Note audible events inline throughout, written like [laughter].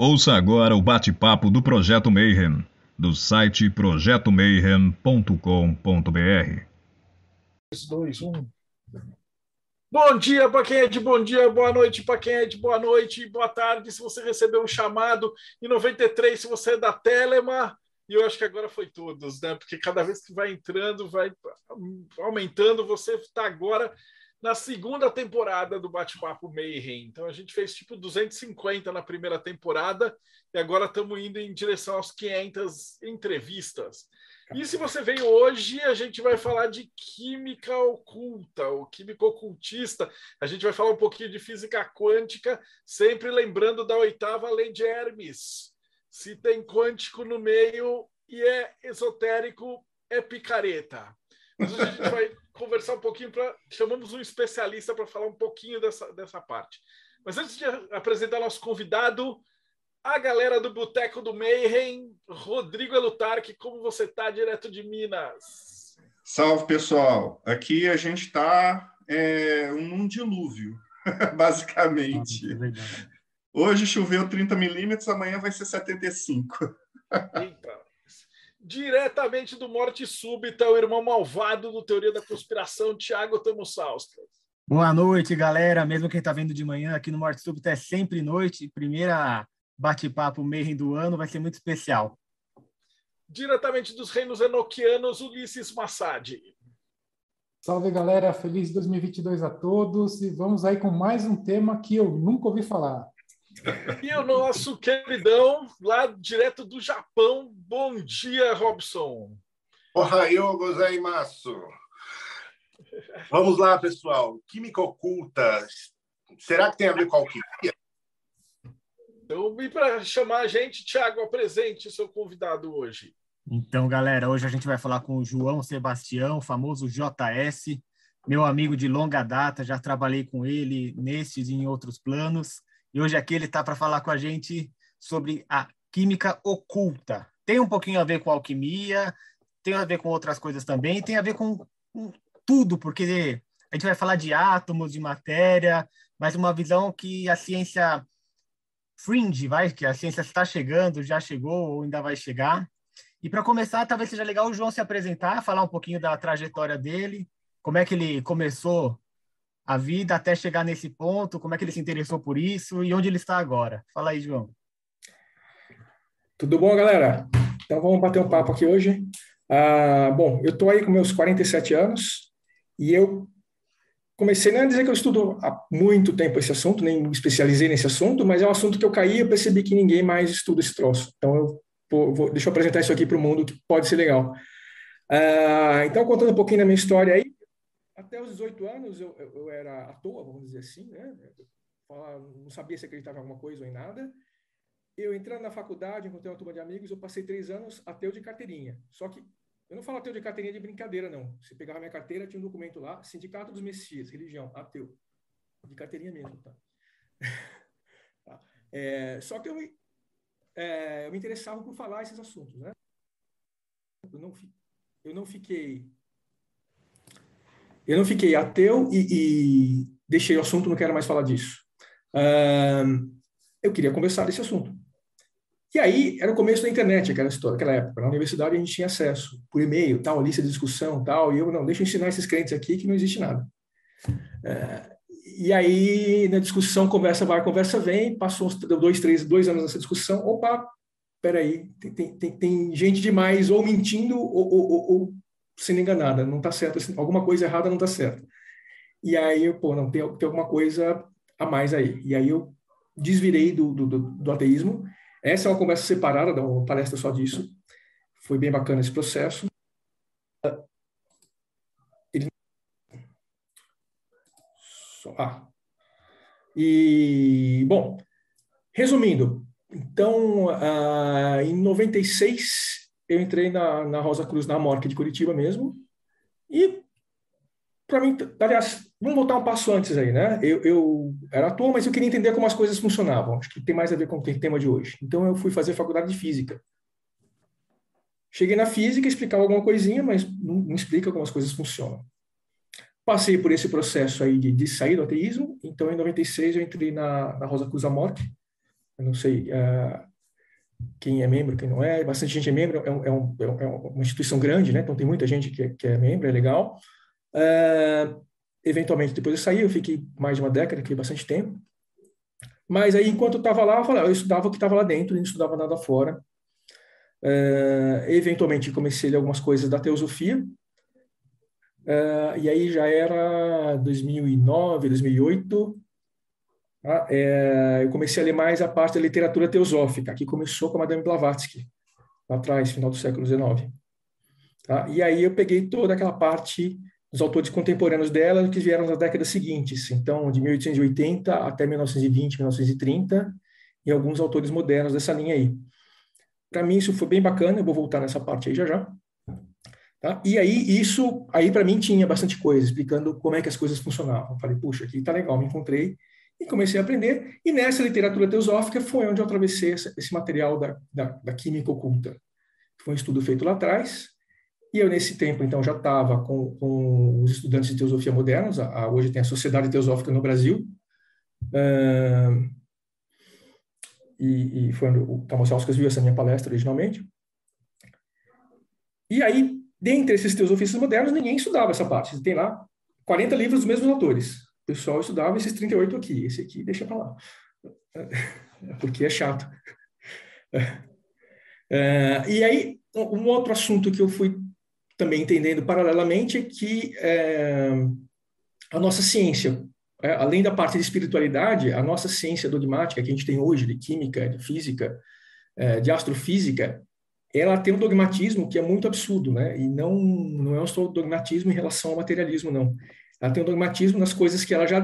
Ouça agora o bate-papo do Projeto Mayhem, do site projetomayhem.com.br. 2, 1. Bom dia para quem é de bom dia, boa noite para quem é de boa noite, boa tarde se você recebeu um chamado, e 93 se você é da Telema, e eu acho que agora foi todos, né? Porque cada vez que vai entrando, vai aumentando, você está agora na segunda temporada do Bate-Papo Mayhem. Então a gente fez tipo 250 na primeira temporada e agora estamos indo em direção aos 500 entrevistas. E se você veio hoje, a gente vai falar de química oculta, ou químico ocultista. A gente vai falar um pouquinho de física quântica, sempre lembrando da oitava lei de Hermes. Se tem quântico no meio e é esotérico, é picareta. Mas a gente vai conversar um pouquinho para. Chamamos um especialista para falar um pouquinho dessa, dessa parte. Mas antes de apresentar nosso convidado, a galera do Boteco do Mayhem, Rodrigo Elutarque, como você está direto de Minas? Salve, pessoal. Aqui a gente está é, num dilúvio, [laughs] basicamente. Nossa, Hoje choveu 30 milímetros, amanhã vai ser 75. Eita. Diretamente do Morte Súbita, o irmão malvado do Teoria da Conspiração, Tiago Tamussauskas. Boa noite, galera. Mesmo quem está vendo de manhã, aqui no Morte Súbita é sempre noite. Primeira bate-papo meio do ano, vai ser muito especial. Diretamente dos reinos enoquianos, Ulisses Massad. Salve, galera. Feliz 2022 a todos. E vamos aí com mais um tema que eu nunca ouvi falar. [laughs] E o nosso queridão, lá direto do Japão. Bom dia, Robson. Ohayou gozaimasu. Vamos lá, pessoal. Química oculta. Será que tem a ver com alquimia? Então, e para chamar a gente, Tiago, apresente o seu convidado hoje. Então, galera, hoje a gente vai falar com o João Sebastião, famoso JS, meu amigo de longa data, já trabalhei com ele nestes e em outros planos. E hoje aqui ele está para falar com a gente sobre a química oculta. Tem um pouquinho a ver com alquimia, tem a ver com outras coisas também, tem a ver com, com tudo, porque a gente vai falar de átomos, de matéria, mas uma visão que a ciência fringe, vai, que a ciência está chegando, já chegou ou ainda vai chegar. E para começar, talvez seja legal o João se apresentar, falar um pouquinho da trajetória dele, como é que ele começou a vida até chegar nesse ponto, como é que ele se interessou por isso e onde ele está agora. Fala aí, João. Tudo bom, galera? Então vamos bater um papo aqui hoje. Ah, bom, eu estou aí com meus 47 anos e eu comecei não a dizer que eu estudo há muito tempo esse assunto, nem me especializei nesse assunto, mas é um assunto que eu caí e eu percebi que ninguém mais estuda esse troço. Então eu vou, vou deixa eu apresentar isso aqui para o mundo que pode ser legal. Ah, então contando um pouquinho da minha história aí, até os 18 anos eu, eu, eu, era à toa, vamos dizer assim, né? não sabia se acreditava em alguma coisa ou em nada. Eu entrando na faculdade, encontrei uma turma de amigos, eu passei três anos ateu de carteirinha. Só que eu não falo ateu de carteirinha de brincadeira, não. Você pegava minha carteira, tinha um documento lá, Sindicato dos Messias, religião, ateu. De carteirinha mesmo, tá? [laughs] tá. É, só que eu, é, eu me interessava por falar esses assuntos, né? Eu não, eu não fiquei eu não fiquei ateu e, e deixei o assunto, não quero mais falar disso. Uh, eu queria conversar desse assunto. E aí, era o começo da internet, aquela história, aquela época. Na universidade a gente tinha acesso por e-mail, tal, lista de discussão, tal. E eu, não, deixa eu ensinar esses crentes aqui que não existe nada. Uh, e aí, na discussão, conversa vai, conversa vem. Passou dois, três, dois anos nessa discussão. Opa, peraí, tem, tem, tem gente demais ou mentindo ou, ou, ou sendo enganada, não está certo, assim, alguma coisa errada não está certa. E aí, pô, não, tem, tem alguma coisa a mais aí. E aí eu desvirei do, do, do ateísmo. Essa é uma conversa separada, dá uma palestra só disso. Foi bem bacana esse processo. Ele... Ah. E, bom, resumindo, então, uh, em 96, eu entrei na, na Rosa Cruz, na Morque de Curitiba mesmo, e para mim, aliás, vamos voltar um passo antes aí, né? Eu, eu era ator, mas eu queria entender como as coisas funcionavam. Acho que tem mais a ver com o tema de hoje. Então eu fui fazer faculdade de física. Cheguei na física, explicava alguma coisinha, mas não, não explica como as coisas funcionam. Passei por esse processo aí de, de sair do ateísmo, então em 96 eu entrei na, na Rosa Cruz Amorque, eu não sei uh, quem é membro, quem não é, bastante gente é membro, é, um, é, um, é uma instituição grande, né? Então tem muita gente que, que é membro, é legal. Uh, eventualmente, depois eu saí, eu fiquei mais de uma década, fiquei bastante tempo. Mas aí, enquanto eu estava lá, eu, falei, eu estudava o que estava lá dentro, não estudava nada fora. Uh, eventualmente, comecei a ler algumas coisas da teosofia. Uh, e aí já era 2009, 2008. Tá? É, eu comecei a ler mais a parte da literatura teosófica, que começou com a Madame Blavatsky, lá atrás, final do século XIX. Tá? E aí eu peguei toda aquela parte dos autores contemporâneos dela que vieram nas décadas seguintes, então de 1880 até 1920, 1930, e alguns autores modernos dessa linha aí. Para mim isso foi bem bacana, eu vou voltar nessa parte aí já já. Tá? E aí isso, aí para mim tinha bastante coisa explicando como é que as coisas funcionavam. Eu falei, puxa, aqui tá legal, me encontrei e comecei a aprender. E nessa literatura teosófica foi onde eu atravessei esse material da, da, da química oculta. Foi um estudo feito lá atrás, e eu, nesse tempo, então, já estava com, com, os estudantes de teosofia modernos, a, a, hoje tem a Sociedade Teosófica no Brasil, uh, e, e, foi onde o Thomas Elskas viu essa minha palestra originalmente. E aí, dentre esses teosofistas modernos, ninguém estudava essa parte. Tem lá 40 livros dos mesmos autores. Pessoal estudava esses 38 aqui. Esse aqui deixa para lá. Porque é chato. Uh, e aí, um outro assunto que eu fui também entendendo paralelamente que é, a nossa ciência, é, além da parte de espiritualidade, a nossa ciência dogmática que a gente tem hoje de química, de física, é, de astrofísica, ela tem um dogmatismo que é muito absurdo, né? E não não é um dogmatismo em relação ao materialismo, não. Ela tem um dogmatismo nas coisas que ela já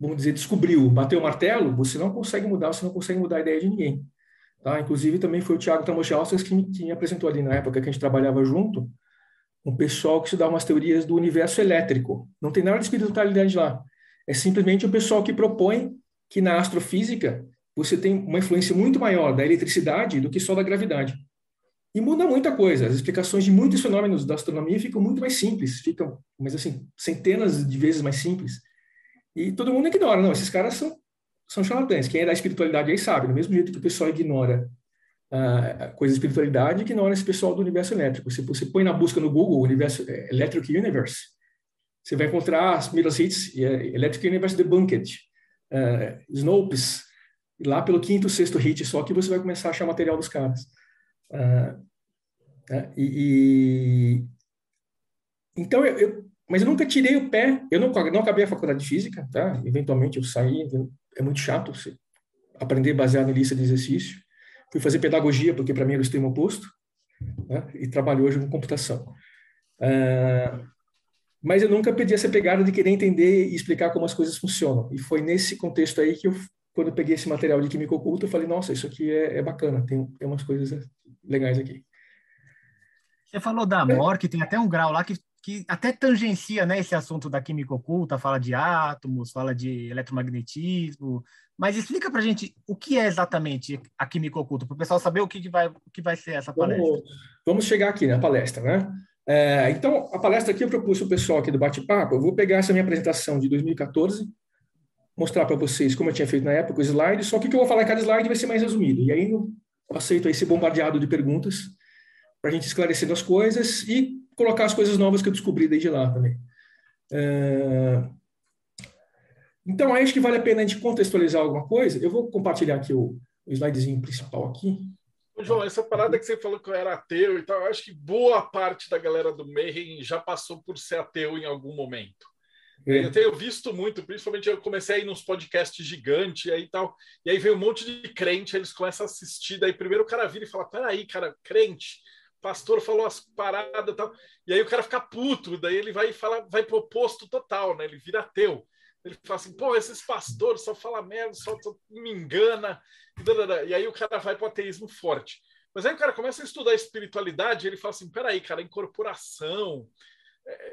vamos dizer descobriu, bateu o martelo, você não consegue mudar, você não consegue mudar a ideia de ninguém. Tá? Inclusive também foi o Tiago Tamochauskas que, que me apresentou ali na época que a gente trabalhava junto, um pessoal que estudava umas teorias do universo elétrico. Não tem nada de espiritualidade lá. É simplesmente o pessoal que propõe que na astrofísica você tem uma influência muito maior da eletricidade do que só da gravidade. E muda muita coisa. As explicações de muitos fenômenos da astronomia ficam muito mais simples, ficam, mas assim, centenas de vezes mais simples. E todo mundo ignora, não, esses caras são, são charlatães. Quem é da espiritualidade aí sabe, do mesmo jeito que o pessoal ignora uh, coisa de espiritualidade é esse pessoal do universo elétrico. Se você põe na busca no Google universo é, Electric Universe, você vai encontrar as primeiras hits é, Electric Universe Debunked, uh, Snopes, lá pelo quinto, sexto hit só que você vai começar a achar material dos caras. Uh, e, e, então eu, eu, mas eu nunca tirei o pé. Eu não, não acabei a faculdade de física, tá? Eventualmente eu saí. É muito chato você aprender baseado em lista de exercício. Fui fazer pedagogia, porque para mim era o extremo oposto, né? e trabalho hoje com computação. Uh, mas eu nunca perdi essa pegada de querer entender e explicar como as coisas funcionam. E foi nesse contexto aí que eu, quando eu peguei esse material de química oculta, eu falei, nossa, isso aqui é, é bacana, tem, tem umas coisas legais aqui. Você falou da Amor, que tem até um grau lá que, que até tangencia né, esse assunto da química oculta, fala de átomos, fala de eletromagnetismo, mas explica para gente o que é exatamente a química oculta, para o pessoal saber o que, vai, o que vai ser essa palestra. Vamos, vamos chegar aqui na palestra, né? É, então, a palestra aqui eu propus para o pessoal aqui do bate-papo, eu vou pegar essa minha apresentação de 2014, mostrar para vocês como eu tinha feito na época, os slides, só que o que eu vou falar em cada slide vai ser mais resumido. E aí aceito aí ser bombardeado de perguntas para a gente esclarecendo as coisas e colocar as coisas novas que eu descobri desde lá também. É, então, acho que vale a pena a gente contextualizar alguma coisa. Eu vou compartilhar aqui o, o slidezinho principal aqui. João, essa parada que você falou que eu era ateu e tal, eu acho que boa parte da galera do Mayhem já passou por ser ateu em algum momento. É. Eu tenho visto muito, principalmente eu comecei a ir nos podcasts gigantes aí tal, e aí vem um monte de crente, eles começam a assistir, daí primeiro o cara vira e fala, peraí, cara, crente, pastor falou as paradas tal, e aí o cara fica puto, daí ele vai e fala, vai pro oposto total, né, ele vira ateu. Ele fala assim, pô, esses pastores só falam merda, só, só me engana. E aí o cara vai para o ateísmo forte. Mas aí o cara começa a estudar espiritualidade ele fala assim, peraí, cara, incorporação,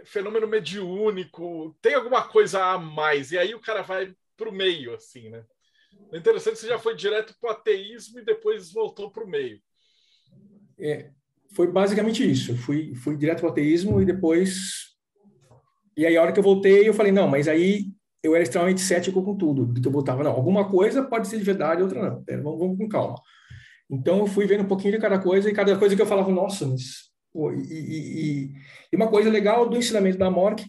fenômeno mediúnico, tem alguma coisa a mais. E aí o cara vai para o meio, assim, né? É interessante que você já foi direto para o ateísmo e depois voltou para o meio. É, foi basicamente isso. Fui, fui direto para o ateísmo e depois... E aí a hora que eu voltei, eu falei, não, mas aí eu era extremamente cético com tudo, do que eu botava. Não, alguma coisa pode ser de verdade, outra não. Pera, vamos, vamos, com calma. Então, eu fui vendo um pouquinho de cada coisa, e cada coisa que eu falava, nossa, mas... E, e, e, uma coisa legal do ensinamento da Mork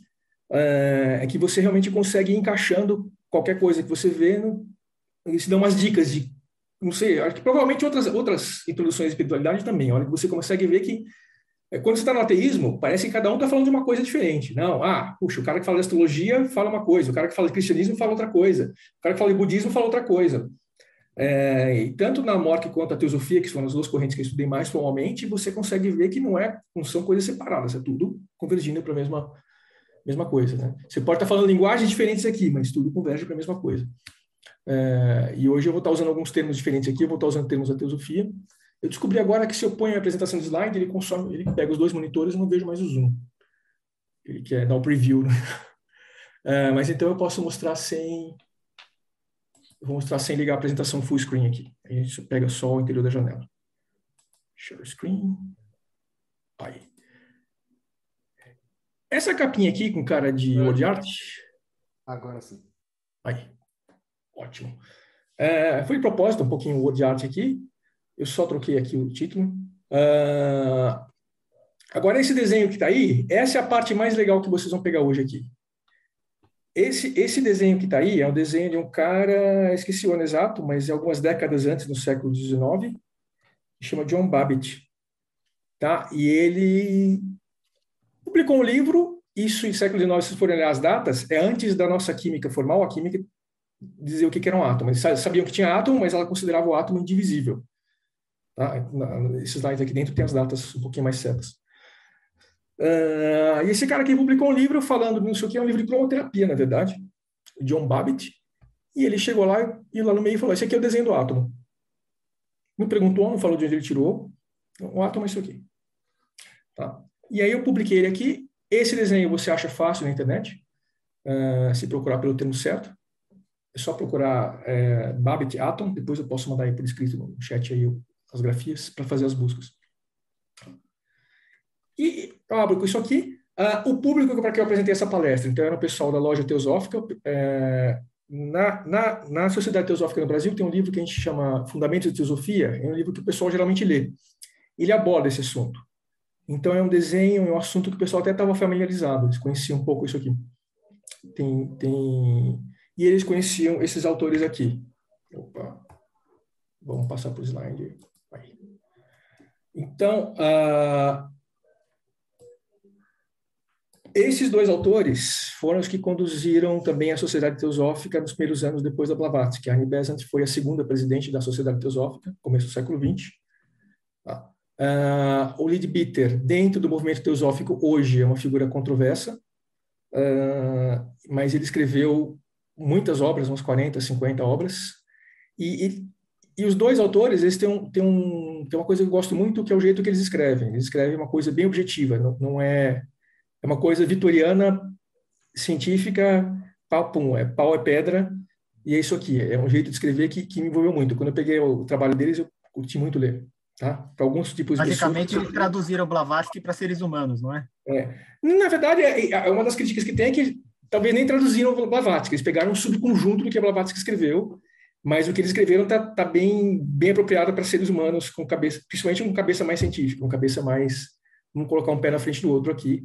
é, é que você realmente consegue ir encaixando qualquer coisa que você vê, no, isso dá umas dicas de, não sei, acho que provavelmente outras, outras introduções à espiritualidade também, olha que você consegue ver que é, quando você está no ateísmo, parece que cada um está falando de uma coisa diferente. Não, ah, puxa, o cara que fala de astrologia fala uma coisa, o cara que fala de cristianismo fala outra coisa, o cara que fala de budismo fala outra coisa. É, e tanto na Mork quanto a teosofia, que são as duas correntes que eu estudei mais formalmente, você consegue ver que não, é, não são coisas separadas, é tudo convergindo para a mesma, mesma coisa. Né? Você pode estar tá falando linguagens diferentes aqui, mas tudo converge para a mesma coisa. É, e hoje eu vou estar tá usando alguns termos diferentes aqui, eu vou estar tá usando termos da teosofia, eu descobri agora que se eu ponho a apresentação de slide, ele consome, ele pega os dois monitores e não vejo mais o zoom. Ele quer dar o um preview. Né? Uh, [laughs] mas então eu posso mostrar sem. Vou mostrar sem ligar a apresentação full screen aqui. A gente pega só o interior da janela. Share screen. Aí. Essa capinha aqui com cara de word art. Agora sim. Aí. Ótimo. É, foi propósito um pouquinho o word art aqui. Eu só troquei aqui o título. Uh, agora, esse desenho que está aí, essa é a parte mais legal que vocês vão pegar hoje aqui. Esse, esse desenho que está aí é um desenho de um cara, esqueci o ano exato, mas é algumas décadas antes, no século XIX, chama John Babbitt. Tá? E ele publicou um livro, isso em século XIX, se forem olhar as datas, é antes da nossa química formal, a química dizia o que era um átomo. Eles sabiam que tinha átomo, mas ela considerava o átomo indivisível. Tá? Esses slides aqui dentro tem as datas um pouquinho mais certas. Uh, e esse cara aqui publicou um livro falando, não sei o que, é um livro de cromoterapia, na verdade, John Babbitt, e ele chegou lá e lá no meio falou, esse aqui é o desenho do átomo. Não perguntou, não falou de onde ele tirou, o átomo é isso aqui. Tá? E aí eu publiquei ele aqui, esse desenho você acha fácil na internet, uh, se procurar pelo termo certo, é só procurar é, Babbitt Atom, depois eu posso mandar aí por escrito no chat aí as grafias para fazer as buscas. E eu abro com isso aqui. Uh, o público para que eu apresentei essa palestra, então, era o pessoal da loja Teosófica. É, na, na, na Sociedade Teosófica no Brasil tem um livro que a gente chama Fundamentos de Teosofia, é um livro que o pessoal geralmente lê. Ele aborda esse assunto. Então, é um desenho, é um assunto que o pessoal até estava familiarizado, eles conheciam um pouco isso aqui. Tem, tem... E eles conheciam esses autores aqui. Opa. Vamos passar para o slide. Então, uh, esses dois autores foram os que conduziram também a Sociedade Teosófica nos primeiros anos depois da Blavatsky. Annie Besant foi a segunda presidente da Sociedade Teosófica, começo do século XX. Tá? Uh, o Leadbeater, dentro do movimento teosófico, hoje é uma figura controversa, uh, mas ele escreveu muitas obras, umas 40, 50 obras, e, e e os dois autores, eles têm, um, têm, um, têm uma coisa que eu gosto muito, que é o jeito que eles escrevem. Eles escrevem uma coisa bem objetiva, não, não é... É uma coisa vitoriana, científica, pau, pum, é pau é pedra, e é isso aqui. É um jeito de escrever que, que me envolveu muito. Quando eu peguei o trabalho deles, eu curti muito ler. Tá? Para alguns tipos Basicamente, de... eles traduziram Blavatsky para seres humanos, não é? é? Na verdade, é, é, uma das críticas que tem é que talvez nem traduziram Blavatsky. Eles pegaram um subconjunto do que Blavatsky escreveu mas o que eles escreveram está tá bem, bem apropriado para seres humanos com cabeça, principalmente com cabeça mais científica, com cabeça mais, vamos colocar um pé na frente do outro aqui,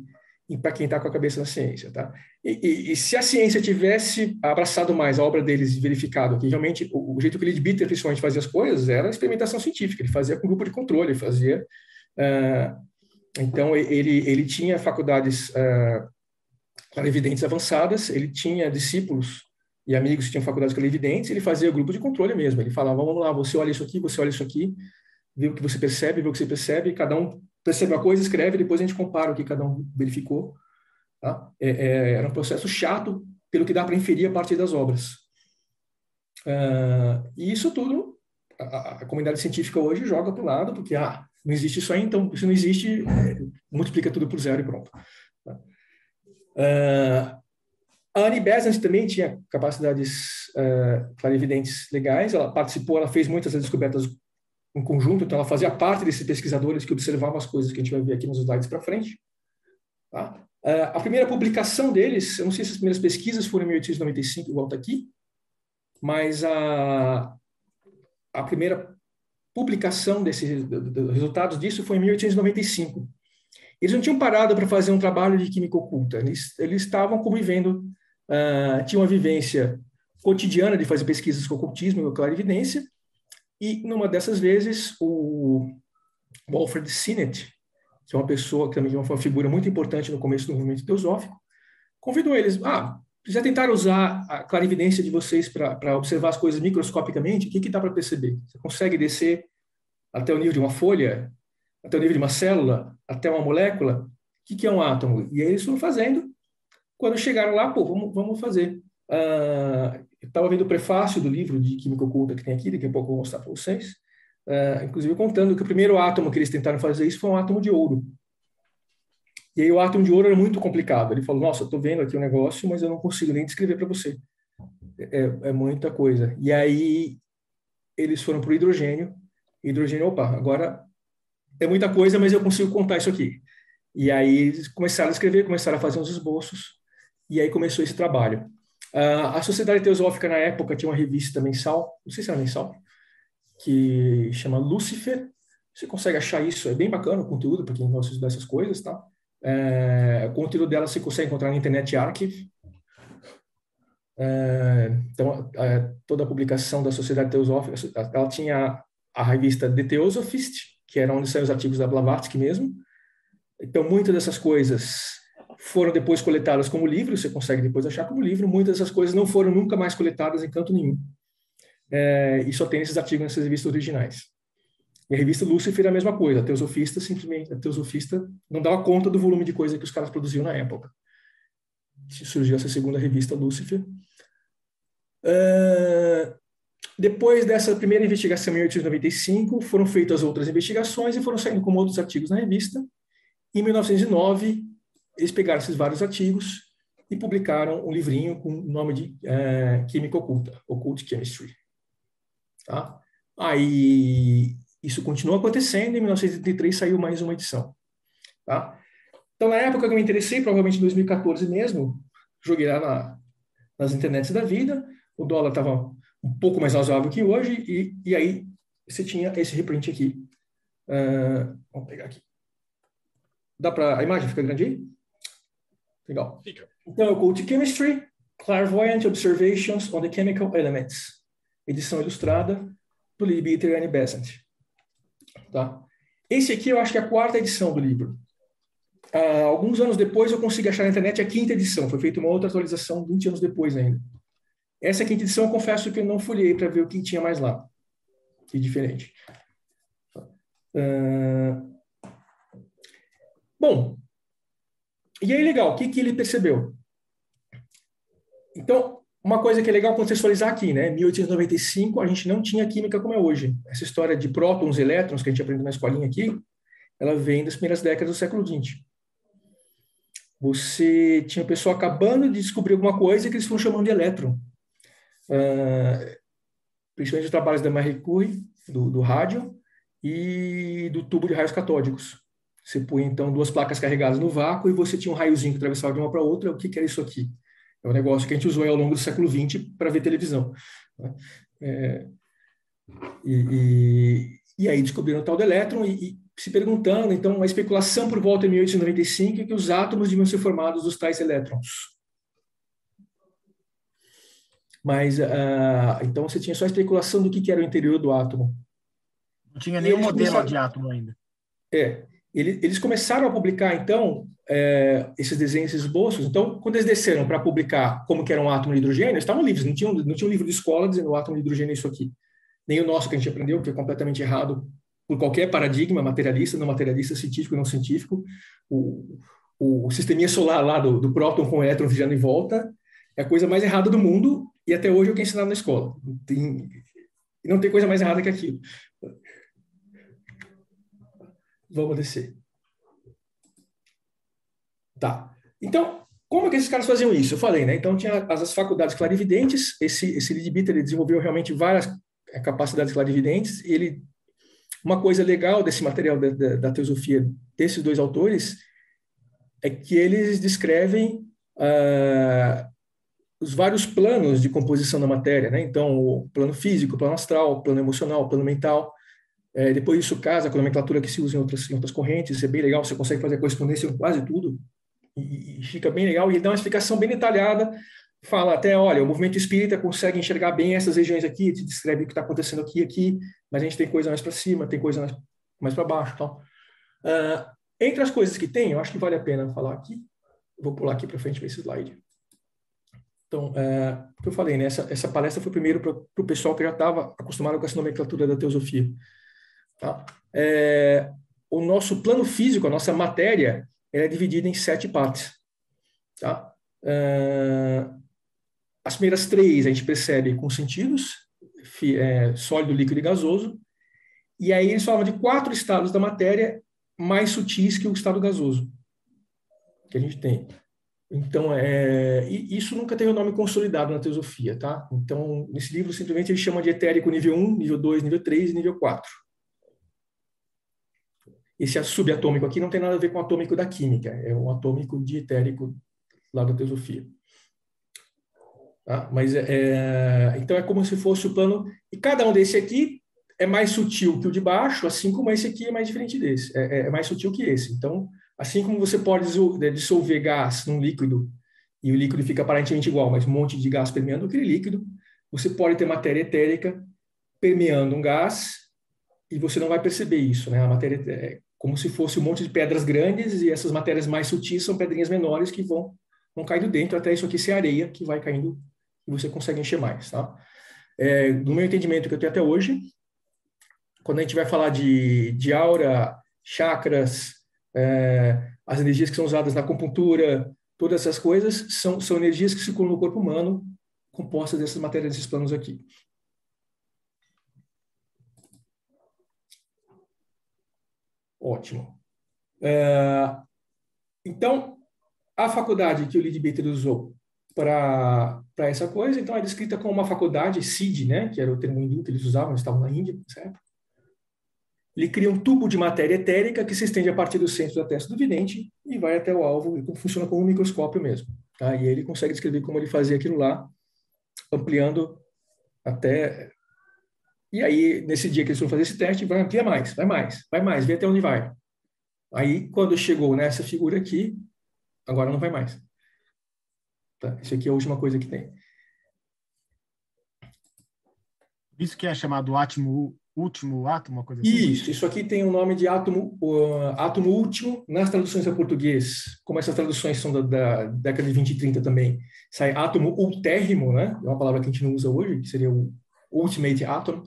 para quem está com a cabeça na ciência, tá? E, e, e, se a ciência tivesse abraçado mais a obra deles e verificado que realmente o, o jeito que o Leadbeater principalmente fazia as coisas era a experimentação científica, ele fazia com grupo de controle, ele fazia... Uh, então, ele, ele tinha faculdades uh, evidentes avançadas, ele tinha discípulos e amigos que tinham faculdades evidentes, ele fazia grupo de controle mesmo. Ele falava, vamos lá, você olha isso aqui, você olha isso aqui, vê o que você percebe, vê o que você percebe, cada um percebe uma coisa, escreve, depois a gente compara o que cada um verificou. Tá? É, é, era um processo chato, pelo que dá para inferir a partir das obras. Uh, e isso tudo, a, a, comunidade científica hoje joga para o lado, porque ah, não existe isso aí, então isso não existe, é, multiplica tudo por zero e pronto. Uh, a Annie Besant também tinha capacidades uh, clarividentes legais, ela participou, ela fez muitas descobertas em conjunto, então ela fazia parte desses pesquisadores que observavam as coisas que a gente vai ver aqui nos slides para frente. Tá? Uh, a primeira publicação deles, eu não sei se as primeiras pesquisas foram em 1895, igual está aqui, mas a, a primeira publicação desses do, do, resultados disso foi em 1895. Eles não tinham parado para fazer um trabalho de química oculta, eles, eles estavam convivendo, uh, tinham uma vivência cotidiana de fazer pesquisas com ocultismo e com clarividência, e numa dessas vezes o Alfred Sinnett, que é uma pessoa que também é uma figura muito importante no começo do movimento teosófico, convidou eles, ah, já tentaram usar a clarividência de vocês para observar as coisas microscopicamente? O que, que dá para perceber? Você consegue descer até o nível de uma folha, até o nível de uma célula, até uma molécula? O que, que é um átomo? E aí eles foram fazendo. Quando chegaram lá, pô, vamos, vamos fazer. Uh, estava vendo o prefácio do livro de Química Oculta que tem aqui, daqui a pouco eu vou mostrar para vocês. Uh, inclusive contando que o primeiro átomo que eles tentaram fazer isso foi um átomo de ouro. E aí o átomo de ouro era muito complicado. Ele falou: Nossa, estou vendo aqui o um negócio, mas eu não consigo nem descrever para você. É, é, muita coisa. E aí eles foram para o hidrogênio. Hidrogênio, opa, agora é muita coisa, mas eu consigo contar isso aqui. E aí eles começaram a escrever, começaram a fazer uns esboços. E aí começou esse trabalho. Uh, a Sociedade Teosófica, na época, tinha uma revista mensal, não sei se era mensal, que chama Lucifer. Você consegue achar isso, é bem bacana o conteúdo para quem gosta dessas coisas, tá? É, o conteúdo dela você consegue encontrar na Internet Archive. É, então, é, toda a publicação da Sociedade Teosófica, ela tinha a revista The Theosophist, que era onde saíam os artigos da Blavatsky mesmo. Então, muitas dessas coisas foram depois coletadas como livro, você consegue depois achar como livro. Muitas dessas coisas não foram nunca mais coletadas em canto nenhum. É, e só tem esses artigos nessas revistas originais. E a revista Lucifer é a mesma coisa. A Teosofista simplesmente, a Teosofista não dava conta do volume de coisa que os caras produziam na época. Surgiu essa segunda revista Lucifer. Uh, depois dessa primeira investigação em 1895, foram feitas outras investigações e foram saindo com outros artigos na revista. Em 1909, eles pegaram esses vários artigos e publicaram um livrinho com o nome de uh, Química Oculta, Occult Chemistry. Tá? Aí isso continuou acontecendo, em 1983 saiu mais uma edição. Tá? Então, na época que eu me interessei, provavelmente em 2014 mesmo, joguei lá na, nas internets da vida, o dólar estava um pouco mais razoável que hoje, e, e aí você tinha esse reprint aqui. Uh, vamos pegar aqui. Dá para a imagem fica grande aí? Legal. Fica. Então, eu Cult Chemistry, Clairvoyant Observations on the Chemical Elements, edição ilustrada do Libby e Annie Besant. Tá? Esse aqui eu acho que é a quarta edição do livro. Uh, alguns anos depois eu consegui achar na internet a quinta edição. Foi feita uma outra atualização 20 anos depois ainda. Essa quinta edição eu confesso que eu não folhei para ver o que tinha mais lá. Que diferente. Uh... Bom, e aí legal, o que, que ele percebeu? Então, uma coisa que é legal contextualizar aqui, né? 1895 a gente não tinha química como é hoje. Essa história de prótons e elétrons que a gente aprende na escolinha aqui, ela vem das primeiras décadas do século XX. Você tinha pessoa acabando de descobrir alguma coisa que eles foram chamando de elétron. Uh, principalmente os trabalhos da Marie Curie, do, do rádio, e do tubo de raios catódicos. Você põe, então, duas placas carregadas no vácuo e você tinha um raiozinho que atravessava de uma para outra. O que, que era isso aqui? É um negócio que a gente usou ao longo do século XX para ver televisão. Né? É, e, e, e, aí descobriram o tal do elétron e, e, se perguntando, então, a especulação por volta de 1895 é que os átomos deviam ser formados dos tais elétrons. Mas, uh, então, você tinha só a especulação do que, que era o interior do átomo. Não tinha nenhum modelo começaram... de átomo ainda. É. Eles começaram a publicar, então, é, esses desenhos, esses esboços. Então, quando eles desceram para publicar como que era um átomo de hidrogênio, eles estavam livres, não tinha, não tinha um livro de escola dizendo o átomo de hidrogênio é isso aqui. Nem o nosso que a gente aprendeu, que é completamente errado por qualquer paradigma materialista, não materialista, científico, não científico. O, o, sisteminha solar lá do, do próton com o elétron girando em volta é a coisa mais errada do mundo e até hoje é o que é ensinado na escola. Tem, não tem coisa mais errada que aquilo. Vamos descer. Tá. Então, como é que esses caras faziam isso? Eu falei, né? Então, tinha as, as faculdades clarividentes, esse, esse Lidbiter, ele desenvolveu realmente várias eh, capacidades clarividentes, ele... Uma coisa legal desse material da, da, da teosofia desses dois autores é que eles descrevem uh, os vários planos de composição da matéria, né? Então, o plano físico, o plano astral, o plano emocional, o plano mental. É, depois isso casa com a nomenclatura que se usa em outras, em outras correntes, isso é bem legal, você consegue fazer correspondência com quase tudo, e, e fica bem legal, e dá uma explicação bem detalhada, fala até, olha, o movimento espírita consegue enxergar bem essas regiões aqui, te descreve o que está acontecendo aqui aqui, mas a gente tem coisa mais para cima, tem coisa mais, mais para baixo. Então. Uh, entre as coisas que tem, eu acho que vale a pena falar aqui, vou pular aqui para frente para esse slide. Então, é, o que eu falei, né? essa, essa palestra foi primeiro para o pessoal que já estava acostumado com essa nomenclatura da teosofia. Tá? É, o nosso plano físico, a nossa matéria, é dividida em sete partes. Tá? É, as primeiras três a gente percebe com sentidos, é, sólido, líquido e gasoso. E aí eles falam de quatro estados da matéria mais sutis que o estado gasoso que a gente tem. Então, é, isso nunca teve um nome consolidado na teosofia, tá? Então, nesse livro, simplesmente ele chama de etérico nível 1, nível 2, nível 3 e nível 4. Esse subatômico aqui não tem nada a ver com o atômico da química, é um atômico de etérico lá da teosofia. Tá? Mas, é, é, então, é como se fosse o plano... E cada um desse aqui é mais sutil que o de baixo, assim como esse aqui é mais diferente desse. É, é, é mais sutil que esse. Então, Assim como você pode né, dissolver gás num líquido e o líquido fica aparentemente igual, mas um monte de gás permeando aquele líquido, você pode ter matéria etérica permeando um gás e você não vai perceber isso, né? A matéria é como se fosse um monte de pedras grandes e essas matérias mais sutis são pedrinhas menores que vão vão caindo dentro até isso aqui ser areia que vai caindo e você consegue encher mais, tá? É, no meu entendimento que eu tenho até hoje, quando a gente vai falar de, de aura, chakras, é, as energias que são usadas na acupuntura, todas essas coisas são, são energias que circulam no corpo humano, compostas dessas matérias, desses planos aqui. Ótimo. É, então, a faculdade que o Lidbetter usou para essa coisa, então é descrita como uma faculdade, SID, né, que era o termo hindu que eles usavam, estavam na Índia, certo? Ele cria um tubo de matéria etérica que se estende a partir do centro da testa do vidente e vai até o alvo, e funciona como um microscópio mesmo. Tá? E ele consegue descrever como ele fazia aquilo lá, ampliando até. E aí, nesse dia que eles vão fazer esse teste, vai ampliar mais, vai mais, vai mais, vê até onde vai. Aí, quando chegou nessa figura aqui, agora não vai mais. Tá? Isso aqui é a última coisa que tem. Isso que é chamado átomo último átomo, uma coisa assim? Isso, isso aqui tem o um nome de átomo, uh, átomo último nas traduções a português, como essas traduções são da, da, década de 20 e 30 também, sai átomo ultérrimo, né? É uma palavra que a gente não usa hoje, que seria o ultimate atom,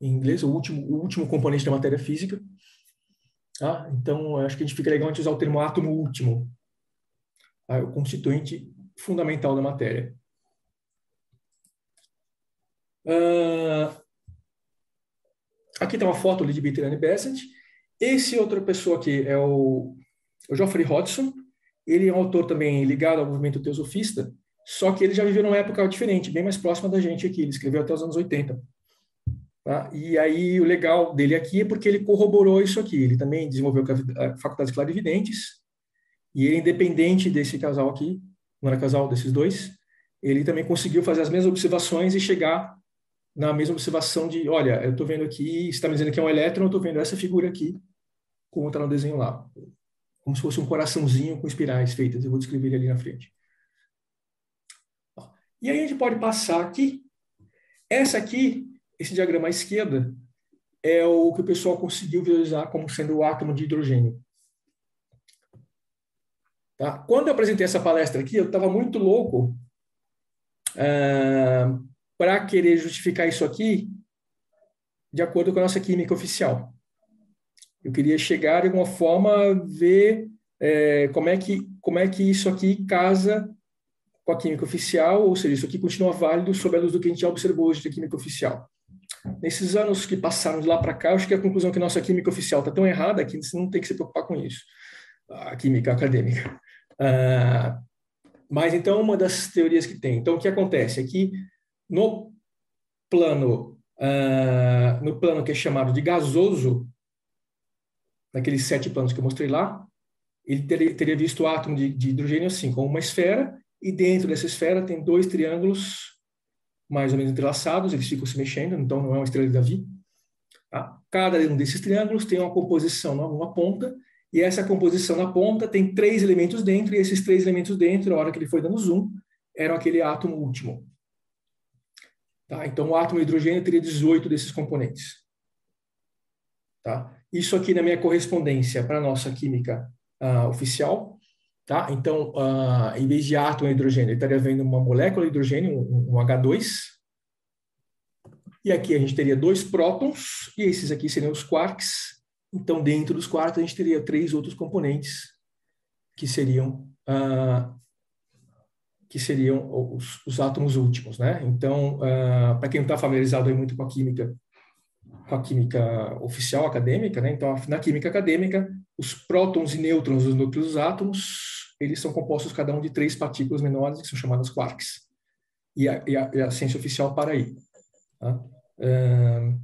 em inglês, o último, o último componente da matéria física. Tá? Então, acho que a gente fica legal a gente usar o termo átomo último, tá? o constituinte fundamental da matéria. Uh, Aqui tem uma foto ali de Bertrand Besant. Esse outra pessoa aqui é o, o Geoffrey Hodgson. Ele é um autor também ligado ao movimento teosofista, só que ele já viveu numa época diferente, bem mais próxima da gente aqui. Ele escreveu até os anos 80. Tá? E aí o legal dele aqui é porque ele corroborou isso aqui. Ele também desenvolveu a faculdade de clarividentes e ele, independente desse casal aqui, não era casal desses dois, ele também conseguiu fazer as mesmas observações e chegar na mesma observação de, olha, eu estou vendo aqui, está me dizendo que é um elétron, eu estou vendo essa figura aqui, como está no desenho lá. Como se fosse um coraçãozinho com espirais feitas. Eu vou descrever ele ali na frente. E aí a gente pode passar aqui. Essa aqui, esse diagrama à esquerda, é o que o pessoal conseguiu visualizar como sendo o átomo de hidrogênio. Tá? Quando eu apresentei essa palestra aqui, eu estava muito louco. Uh, para querer justificar isso aqui de acordo com a nossa química oficial. Eu queria chegar de alguma forma ver é, como é que como é que isso aqui casa com a química oficial, ou seja, isso aqui continua válido sob a luz do que a gente já observou hoje da química oficial. Nesses anos que passaram de lá para cá, eu acho que a conclusão é que nossa química oficial está tão errada que você não tem que se preocupar com isso, a química acadêmica. Ah, mas então, uma das teorias que tem. Então, o que acontece é que no plano, uh, no plano que é chamado de gasoso, naqueles sete planos que eu mostrei lá, ele teria, teria visto o átomo de, de hidrogênio assim, como uma esfera, e dentro dessa esfera tem dois triângulos mais ou menos entrelaçados, eles ficam se mexendo, então não é uma estrela de Davi. Tá? Cada um desses triângulos tem uma composição numa ponta, e essa composição na ponta tem três elementos dentro, e esses três elementos dentro, na hora que ele foi dando zoom, eram aquele átomo último. Tá? Então, o átomo de hidrogênio teria 18 desses componentes. Tá? Isso aqui na minha correspondência para a nossa química uh, oficial. Tá? Então, uh, em vez de átomo de hidrogênio, ele estaria vendo uma molécula de hidrogênio, um, um H2. E aqui a gente teria dois prótons, e esses aqui seriam os quarks. Então, dentro dos quarks, a gente teria três outros componentes, que seriam uh, que seriam os, os, átomos últimos, né? Então, uh, para quem não está familiarizado muito com a química, com a química oficial acadêmica, né? Então, na química acadêmica, os prótons e nêutrons dos núcleos dos átomos, eles são compostos cada um de três partículas menores que são chamadas quarks. E a, e a, e a ciência oficial para aí. Tá? Uh,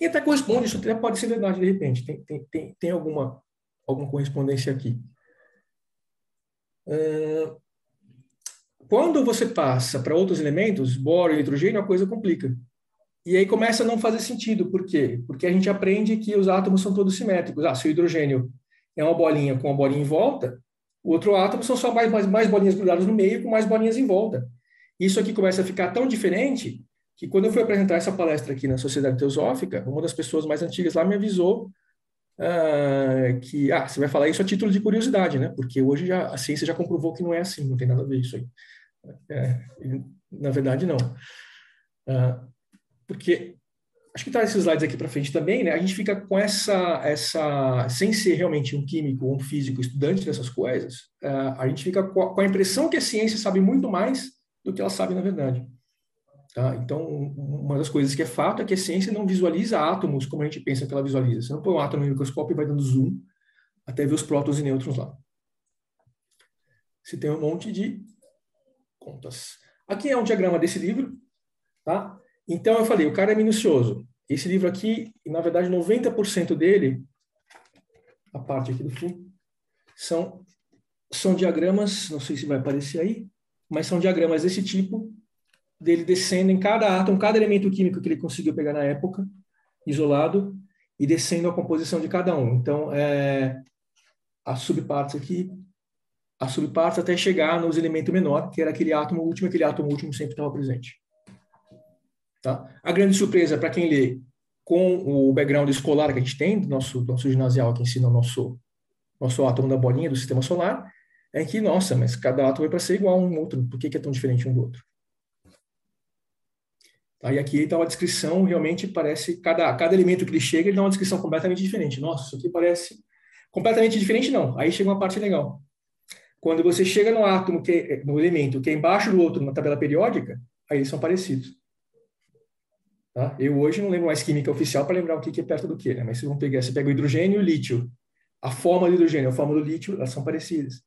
e até corresponde, isso até pode ser verdade de repente. Tem, tem, tem, tem alguma, alguma correspondência aqui. Uh, quando você passa para outros elementos, boro e hidrogênio, a coisa complica. E aí começa a não fazer sentido. Por quê? Porque a gente aprende que os átomos são todos simétricos. Ah, se o hidrogênio é uma bolinha com uma bolinha em volta, o outro átomo são só mais, mais, mais bolinhas grudadas no meio com mais bolinhas em volta. Isso aqui começa a ficar tão diferente que quando eu fui apresentar essa palestra aqui na Sociedade Teosófica, uma das pessoas mais antigas lá me avisou uh, que ah, você vai falar isso a título de curiosidade, né? Porque hoje já, a ciência já comprovou que não é assim, não tem nada a ver isso aí. É, na verdade, não. Uh, porque acho que tá esses slides aqui para frente também, né? A gente fica com essa, essa, sem ser realmente um químico ou um físico estudante dessas coisas, uh, a gente fica com a, com a, impressão que a ciência sabe muito mais do que ela sabe na verdade. Tá? Então, uma das coisas que é fato é que a ciência não visualiza átomos como a gente pensa que ela visualiza. Você não põe um átomo no microscópio e vai dando zoom até ver os prótons e nêutrons lá. Você tem um monte de contas. Aqui é um diagrama desse livro, tá? Então eu falei, o cara é minucioso. Esse livro aqui, na verdade, 90% dele, a parte aqui do fim, são são diagramas, não sei se vai aparecer aí, mas são diagramas desse tipo, dele descendo em cada átomo, cada elemento químico que ele conseguiu pegar na época, isolado, e descendo a composição de cada um. Então, é, as subpartes aqui, as subpartes até chegar nos elementos menor, que era aquele átomo último, aquele átomo último sempre estava presente. Tá? A grande surpresa para quem lê com o background escolar que a gente tem, do nosso, nosso ginasial que ensina o nosso, nosso átomo da bolinha do sistema solar, é que, nossa, mas cada átomo é para ser igual a um outro, por que, que é tão diferente um do outro? Tá? E aqui está uma descrição, realmente parece, cada, cada elemento que ele chega, ele dá uma descrição completamente diferente. Nossa, isso aqui parece completamente diferente, não. Aí chega uma parte legal. Quando você chega no átomo, que é, no elemento que é embaixo do outro na tabela periódica, aí eles são parecidos. Tá? Eu hoje não lembro mais química oficial para lembrar o que é perto do que, né? mas vocês vão pegar, você pega o hidrogênio e o lítio. A forma do hidrogênio, a forma do lítio, elas são parecidas,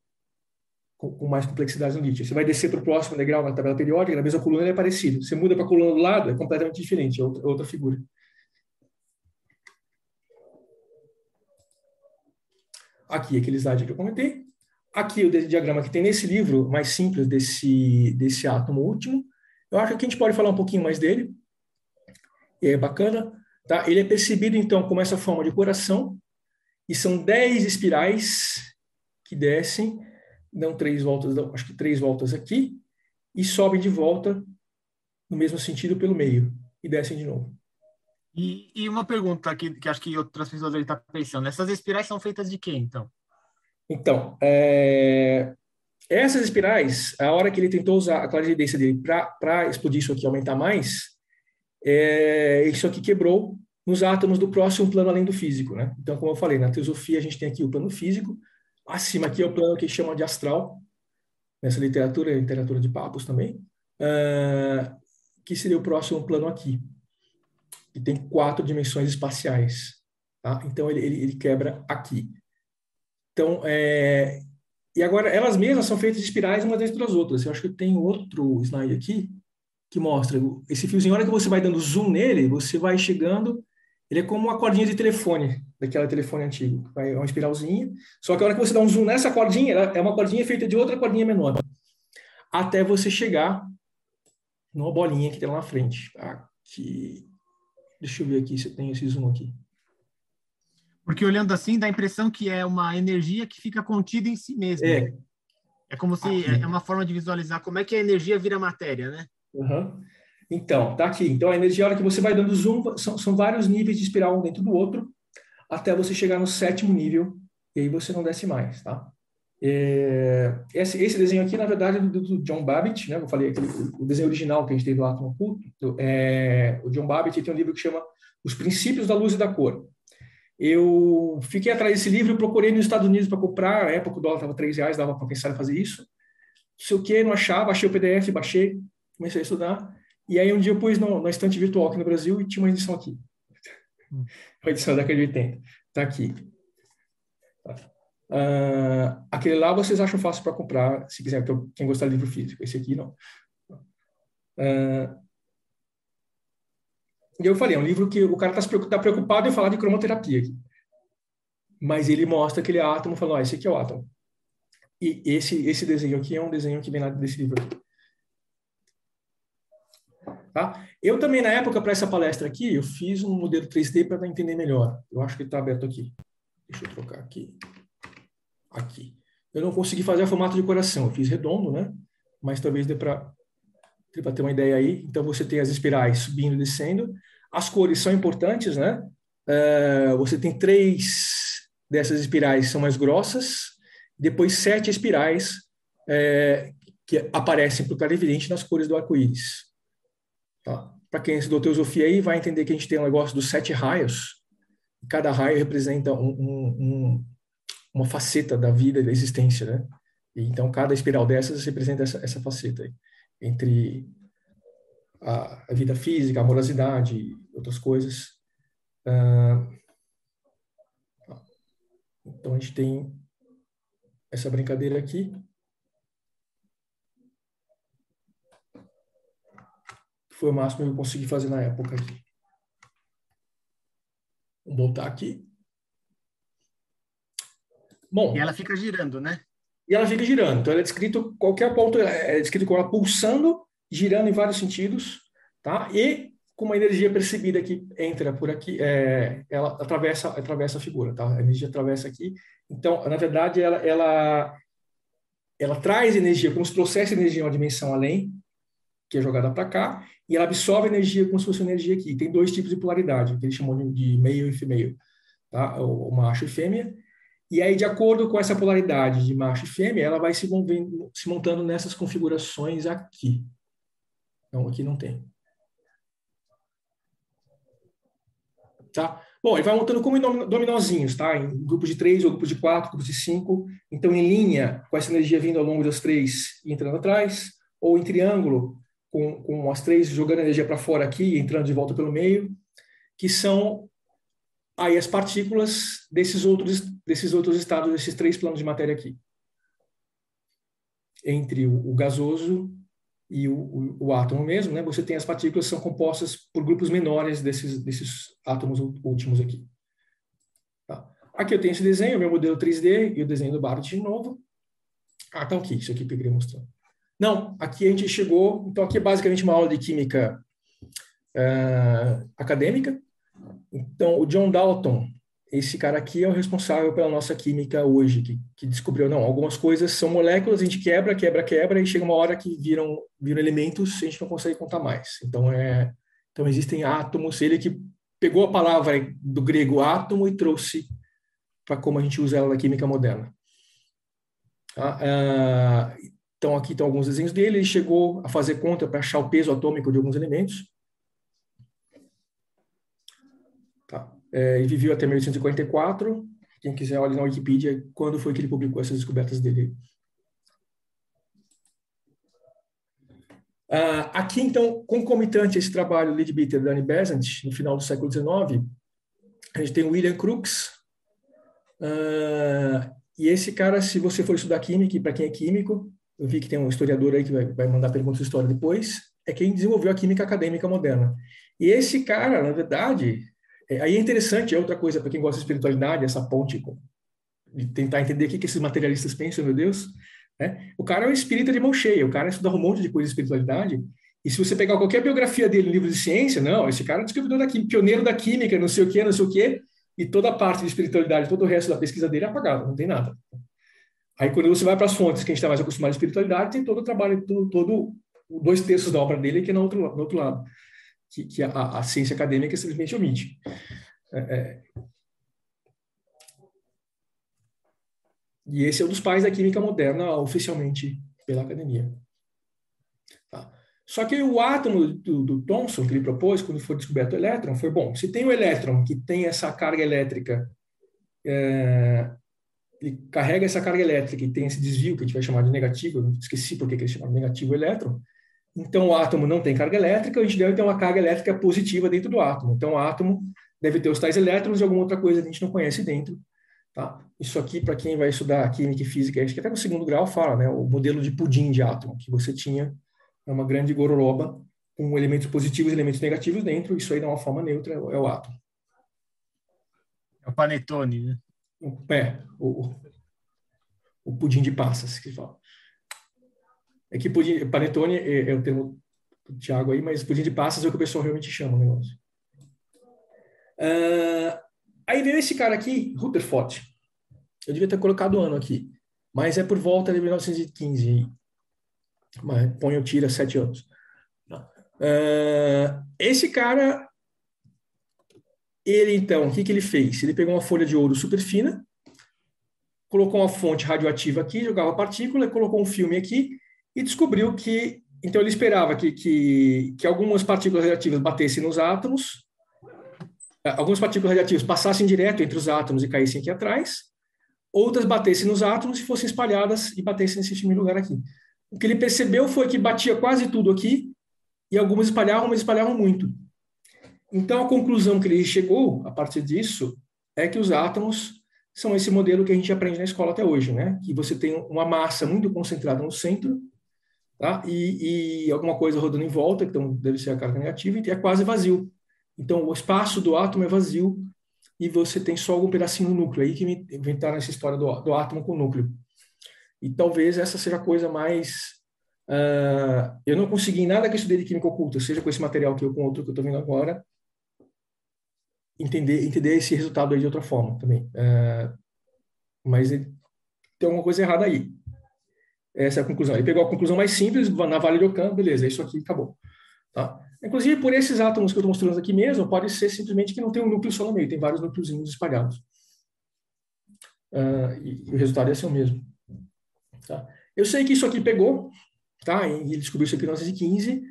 com, com mais complexidade no lítio. Você vai descer para o próximo degrau na tabela periódica, na mesma coluna ele é parecido. Você muda para a coluna do lado, é completamente diferente, é outra, é outra figura. Aqui, aquele slide que eu comentei. Aqui o diagrama que tem nesse livro, mais simples, desse, desse átomo último. Eu acho que a gente pode falar um pouquinho mais dele. É bacana. Tá? Ele é percebido, então, como essa forma de coração. E são 10 espirais que descem, dão três voltas, acho que três voltas aqui, e sobem de volta no mesmo sentido pelo meio, e descem de novo. E, e uma pergunta que, que acho que outras pessoas devem estar pensando: essas espirais são feitas de quê, então? Então, é, essas espirais, a hora que ele tentou usar a clarividência dele para explodir isso aqui, aumentar mais, é, isso aqui quebrou nos átomos do próximo plano além do físico, né? Então, como eu falei, na teosofia a gente tem aqui o plano físico, acima aqui é o plano que chama de astral, nessa literatura, literatura de papos também, uh, que seria o próximo plano aqui, que tem quatro dimensões espaciais, tá? Então, ele, ele, ele quebra aqui. Então, é, e agora elas mesmas são feitas de espirais umas dentro das outras. Eu acho que tem outro slide aqui que mostra esse fiozinho. A hora que você vai dando zoom nele, você vai chegando Ele é como uma cordinha de telefone, daquela telefone antigo. Vai uma espiralzinha. Só que a hora que você dá um zoom nessa cordinha, ela é uma cordinha feita de outra cordinha menor. Até você chegar numa bolinha que tem lá na frente. Aqui. Deixa eu ver aqui se eu tenho esse zoom aqui. Porque olhando assim, dá a impressão que é uma energia que fica contida em si mesma. É. É como se Aqui. é uma forma de visualizar como é que a energia vira matéria, né? Uhum. Então, tá aqui. Então, a energia, a hora que você vai dando zoom, são, são vários níveis de espiral um dentro do outro, até você chegar no sétimo nível, e aí você não desce mais, tá? É, esse, esse desenho aqui, na verdade, é do, do John Babbitt, né? Eu falei aquele, o desenho original que a gente teve lá no culto. É, o John Babbitt tem um livro que chama Os Princípios da Luz e da Cor. Eu fiquei atrás desse livro, procurei nos Estados Unidos para comprar, na época o dólar estava 3 reais, dava para pensar em fazer isso. Não sei o que, não achava, achei o PDF, baixei, comecei a estudar. E aí um dia eu pus no, na estante virtual aqui no Brasil e tinha uma edição aqui. Uma edição da década de 80. Está aqui. Uh, aquele lá vocês acham fácil para comprar, se quiser, então, quem gostar de livro físico. Esse aqui não. Uh, e eu falei, é um livro que o cara está tá preocupado em falar de cromoterapia aqui. Mas ele mostra aquele átomo, falando, ah, esse aqui é o átomo. E esse, esse desenho aqui é um desenho que vem lá desse livro aqui. Tá? Eu também, na época, para essa palestra aqui, eu fiz um modelo 3D para entender melhor. Eu acho que está aberto aqui. Deixa eu trocar aqui. Aqui. Eu não consegui fazer o formato de coração. Eu fiz redondo, né? Mas talvez dê para ter uma ideia aí. Então, você tem as espirais subindo e descendo. As cores são importantes, né? Uh, você tem três dessas espirais são mais grossas. Depois, sete espirais é, que aparecem por evidente nas cores do arco-íris. Tá? Para quem estudou teosofia aí, vai entender que a gente tem um negócio dos sete raios. Cada raio representa um, um, um, uma faceta da vida, da existência, né? E, então, cada espiral dessas representa essa, essa faceta aí, entre a, a, vida física, a amorosidade, outras coisas. Ah, então, a gente tem essa brincadeira aqui. Foi o máximo que eu consegui fazer na época aqui. Vou voltar aqui. Bom, e ela fica girando, né? E ela fica girando. Então, ela é descrito, qualquer ponto, é descrito com ela pulsando, girando em vários sentidos, tá? E com uma energia percebida que entra por aqui, é, ela atravessa, atravessa a figura, tá? A energia atravessa aqui. Então, na verdade, ela, ela, ela traz energia, como se trouxesse energia em uma dimensão além, que é jogada para cá, e ela absorve energia como se fosse energia aqui. Tem dois tipos de polaridade, que eles chamam de male e female, tá? o macho e fêmea. E aí, de acordo com essa polaridade de macho e fêmea, ela vai se, se montando nessas configurações aqui. Então, aqui não tem. Tá? Bom, ele vai montando como dominozinhos, tá? Em grupos de três, ou grupos de quatro, grupos de cinco. Então, em linha, com essa energia vindo ao longo das três e entrando atrás, ou em triângulo, com, com as três jogando energia para fora aqui entrando de volta pelo meio, que são aí as partículas desses outros, desses outros estados, desses três planos de matéria aqui. Entre o, o gasoso e o, o, o, átomo mesmo, né? Você tem as partículas que são compostas por grupos menores desses, desses átomos últimos aqui. Tá. Aqui eu tenho esse desenho, meu modelo 3D e o desenho do Barrett de novo. Ah, tá aqui, isso aqui que eu queria mostrar. Não, aqui a gente chegou. Então, aqui é basicamente uma aula de química uh, acadêmica. Então, o John Dalton, esse cara aqui é o responsável pela nossa química hoje, que, que descobriu, não, algumas coisas são moléculas, a gente quebra, quebra, quebra, e chega uma hora que viram, viram elementos, a gente não consegue contar mais. Então, é, então existem átomos, ele que pegou a palavra do grego átomo e trouxe para como a gente usa ela na química moderna. Tá? Uh, então, aqui estão alguns desenhos dele. Ele chegou a fazer conta para achar o peso atômico de alguns elementos. Tá. É, ele viveu até 1844. Quem quiser, olhe na Wikipedia quando foi que ele publicou essas descobertas dele. Uh, aqui, então, concomitante a esse trabalho Leadbeater da Annie Besant, no final do século XIX, a gente tem o William Crookes. Uh, e esse cara, se você for estudar química, e para quem é químico, eu vi que tem um historiador aí que vai, vai mandar perguntas de história depois, é quem desenvolveu a química acadêmica moderna. E esse cara, na verdade, É, aí é interessante, é outra coisa para quem gosta de espiritualidade, essa ponte com, de tentar entender o que, que esses materialistas pensam, meu Deus. Né? O cara é um espírita de mão cheia, o cara estuda um monte de coisa de espiritualidade, e se você pegar qualquer biografia dele, livro de ciência, não, esse cara é descobridor da química, pioneiro da química, não sei o quê, não sei o quê, e toda a parte de espiritualidade, todo o resto da pesquisa dele é apagado, não tem nada. Aí quando você vai para as fontes, que a gente está mais acostumado à espiritualidade, tem todo o trabalho, todo, todo dois terços da obra dele que é no outro, no outro lado, que, que a, a, ciência acadêmica simplesmente omite. É, é. E esse é um dos pais da química moderna, oficialmente pela academia. Tá. Só que o átomo do, do, Thomson que ele propôs, quando foi descoberto o elétron, foi bom. Se tem o elétron que tem essa carga elétrica, é, ele carrega essa carga elétrica e tem esse desvio que a gente vai chamar de negativo, eu esqueci por que eles chamam de negativo elétron, então o átomo não tem carga elétrica, a gente deve ter uma carga elétrica positiva dentro do átomo. Então o átomo deve ter os tais elétrons e alguma outra coisa que a gente não conhece dentro. Tá? Isso aqui, para quem vai estudar química e física, acho que até no segundo grau fala, né? O modelo de pudim de átomo, que você tinha é uma grande gororoba com elementos positivos e elementos negativos dentro, isso aí dá uma forma neutra, é o átomo. É o panetone, né? É, o, o pudim de passas, que fala. É que pudim, panetone é, é o termo do Thiago aí, mas pudim de passas é o que o pessoal realmente chama o negócio. Uh, aí veio esse cara aqui, Rutherford. Eu devia ter colocado o ano aqui, mas é por volta de 1915. Mas põe o tira sete anos. Uh, esse cara, ele então, o que, que ele fez? Ele pegou uma folha de ouro super fina, colocou uma fonte radioativa aqui, jogava partícula, colocou um filme aqui e descobriu que, então ele esperava que, que, que algumas partículas radioativas batessem nos átomos, eh, algumas partículas radioativas passassem direto entre os átomos e caíssem aqui atrás, outras batessem nos átomos e fossem espalhadas e batessem nesse mesmo lugar aqui. O que ele percebeu foi que batia quase tudo aqui e algumas espalhavam, mas espalhavam muito. Então a conclusão que ele chegou a partir disso é que os átomos são esse modelo que a gente aprende na escola até hoje, né? Que você tem uma massa muito concentrada no centro tá? e, e alguma coisa rodando em volta, então deve ser a carga negativa, e é quase vazio. Então, o espaço do átomo é vazio e você tem só algum pedacinho no núcleo. Aí que me inventaram essa história do, do átomo com núcleo. E talvez essa seja a coisa mais. Uh, eu não consegui nada que eu estudei de química oculta, seja com esse material que eu com outro que eu estou vendo agora, entender entender esse resultado aí de outra forma também. Uh, mas tem alguma coisa errada aí. Essa é a conclusão. Ele pegou a conclusão mais simples, na Vale do Ocam, beleza, é isso aqui acabou. Tá? Inclusive, por esses átomos que eu estou mostrando aqui mesmo, pode ser simplesmente que não tem um núcleo só no meio, tem vários núcleozinhos espalhados. Uh, e, e, o resultado ia ser o mesmo. Tá? Eu sei que isso aqui pegou, tá? e ele descobriu isso aqui em 1915.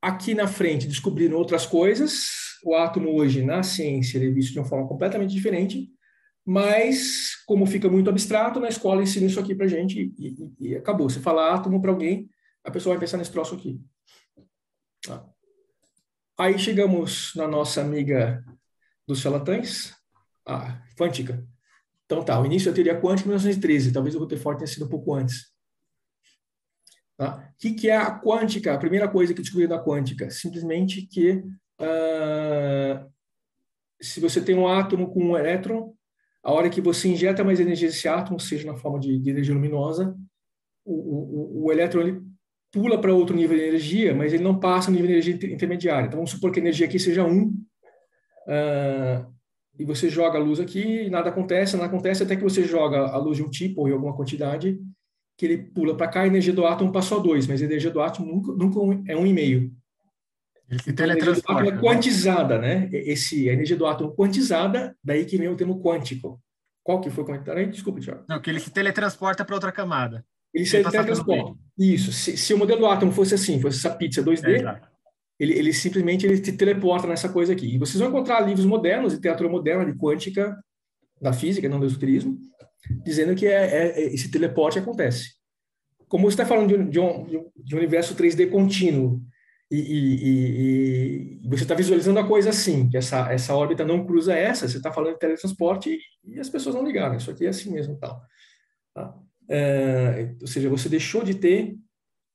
Aqui na frente descobriram outras coisas. O átomo hoje, na ciência, ele é visto de uma forma completamente diferente mas como fica muito abstrato, na escola ensina isso aqui para gente e, e, e, acabou. Se falar átomo para alguém, a pessoa vai pensar nesse troço aqui. Tá. Aí chegamos na nossa amiga dos charlatães, a quântica. Então tá, o início da teoria quântica em 1913, talvez o Rutherford tenha sido um pouco antes. Tá? O que, que é a quântica? A primeira coisa que descobriu da quântica, simplesmente que uh, se você tem um átomo com um elétron, a hora que você injeta mais energia nesse átomo, seja na forma de, de energia luminosa, o, o, o elétron ele pula para outro nível de energia, mas ele não passa no nível de energia intermediária. Então, vamos supor que a energia aqui seja 1, uh, e você joga a luz aqui nada acontece, nada acontece até que você joga a luz de um tipo ou em alguma quantidade, que ele pula para cá, a energia do átomo passou a 2, mas a energia do átomo nunca, nunca é 1,5. Ele se teletransporta. É quantizada, né? Esse, a energia do átomo quantizada, daí que vem o termo quântico. Qual que foi aí? Desculpa, Tiago. Não, que ele se teletransporta para outra camada. Ele se teletransporta. Isso. Se, se, o modelo do átomo fosse assim, fosse essa pizza 2D, é, ele, ele, simplesmente ele se teleporta nessa coisa aqui. E vocês vão encontrar livros modernos, literatura moderna de quântica, da física, não do esoterismo, dizendo que é, é, é esse teleporte acontece. Como você está falando de um, de, um, de um universo 3D contínuo, e, e, e, você está visualizando a coisa assim, que essa, essa órbita não cruza essa, você está falando de teletransporte e, as pessoas não ligaram, isso aqui é assim mesmo tal. Tá? É, ou seja, você deixou de ter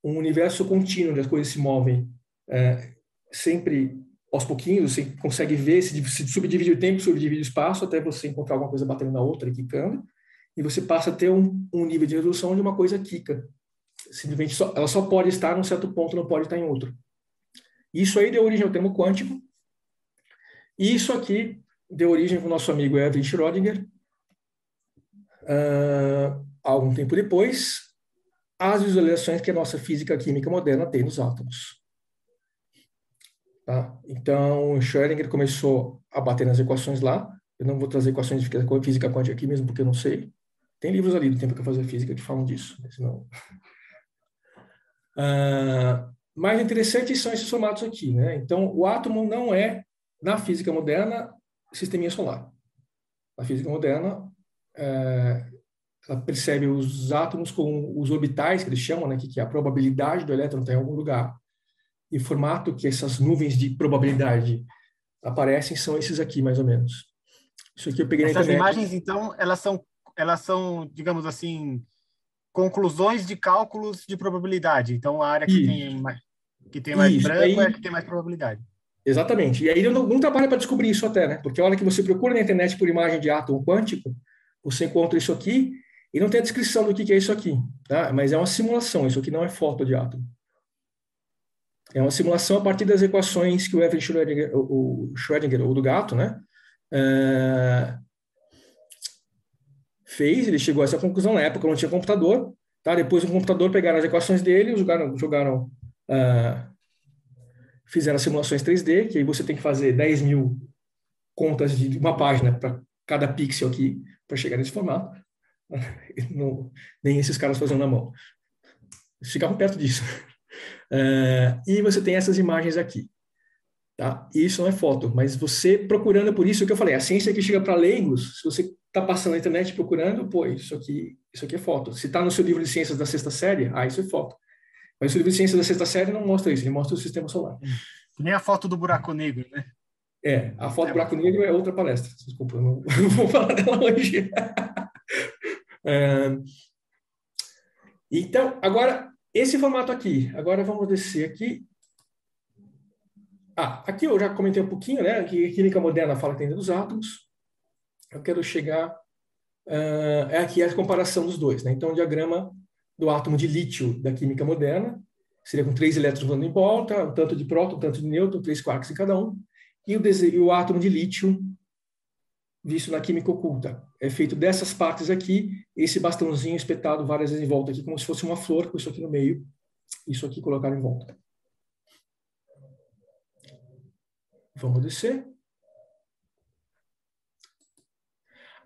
um universo contínuo onde as coisas se movem é, sempre aos pouquinhos, você consegue ver se, se subdivide o tempo, subdivide o espaço, até você encontrar alguma coisa batendo na outra e quicando, e você passa a ter um, um nível de resolução de uma coisa quica. Simplesmente só, ela só pode estar num certo ponto, não pode estar em outro. Isso aí deu origem ao termo quântico, e isso aqui deu origem para o nosso amigo Erwin Schrödinger, uh, algum tempo depois, as visualizações que a nossa física química moderna tem nos átomos. Tá? Então, Schrödinger começou a bater nas equações lá. Eu não vou trazer equações de física quântica aqui mesmo, porque eu não sei. Tem livros ali do tempo que eu fazia física que falam disso. Senão... Uh, mais interessantes são esses formatos aqui. Né? Então, o átomo não é, na física moderna, sisteminha solar. Na física moderna, é, ela percebe os átomos com os orbitais, que eles chamam, né, que, é a probabilidade do elétron estar em algum lugar. E o formato que essas nuvens de probabilidade aparecem são esses aqui, mais ou menos. Isso aqui eu peguei Essas imagens, então, elas são, elas são, digamos assim, conclusões de cálculos de probabilidade. Então, a área que Isso. tem mais, que tem mais branco aí... é que tem mais probabilidade. Exatamente. E aí não, não trabalha para descobrir isso até, né? Porque a hora que você procura na internet por imagem de átomo quântico, você encontra isso aqui e não tem a descrição do que é isso aqui, tá? Mas é uma simulação, isso aqui não é foto de átomo. É uma simulação a partir das equações que o Evan Schrödinger, o Schrödinger, ou do gato, né? É... fez, ele chegou a essa conclusão, na época não tinha computador, tá? Depois o computador pegaram as equações dele, jogaram, jogaram uh... fizeram simulações 3D, que aí você tem que fazer 10 mil contas de uma página para cada pixel aqui, para chegar nesse formato. [laughs] Não, nem esses caras fazendo na mão. Ficavam perto disso. Uh, e você tem essas imagens aqui. Tá? Isso não é foto, mas você procurando por isso, o que eu falei, a ciência que chega para leigos, se você está passando na internet procurando, pô, isso aqui, isso aqui é foto. Se está no seu livro de ciências da sexta série, ah, isso é foto. Mas o livro de ciências da sexta série não mostra isso, ele mostra o sistema solar. Nem a foto do buraco negro, né? É, a foto do buraco negro é outra palestra. Desculpa, não [laughs] vou falar dela hoje. [laughs] é, então, agora, esse formato aqui. Agora vamos descer aqui. Ah, aqui eu já comentei um pouquinho, né? Que a química moderna fala que tem dos átomos. Eu quero chegar... Uh, é aqui a comparação dos dois, né? Então, o diagrama do átomo de lítio da química moderna seria com três elétrons voando em volta, um tanto de próton, um tanto de nêutron, três quarks em cada um e o, e o átomo de lítio visto na química oculta. É feito dessas partes aqui, esse bastãozinho espetado várias vezes em volta aqui, como se fosse uma flor, com isso aqui no meio, isso aqui colocado em volta. Vamos descer.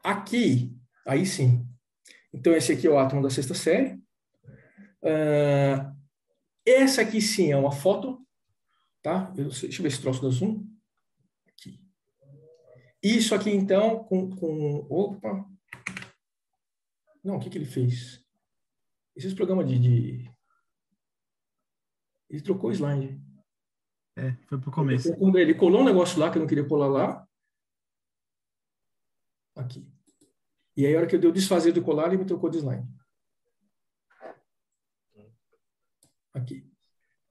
Aqui, aí sim. Então, esse aqui é o átomo da sexta série. Uh, essa aqui sim é uma foto. Tá? Eu, deixa eu ver se troço da zoom. Isso aqui, então, com, com... Opa! Não, o que, que ele fez? Esses programas de, de... Ele trocou o slide. É, foi pro começo. Ele colou um negócio lá que eu não queria colar lá. Aqui. E aí, a hora que eu dei o desfazer do colar, ele me trocou de slide. Aqui.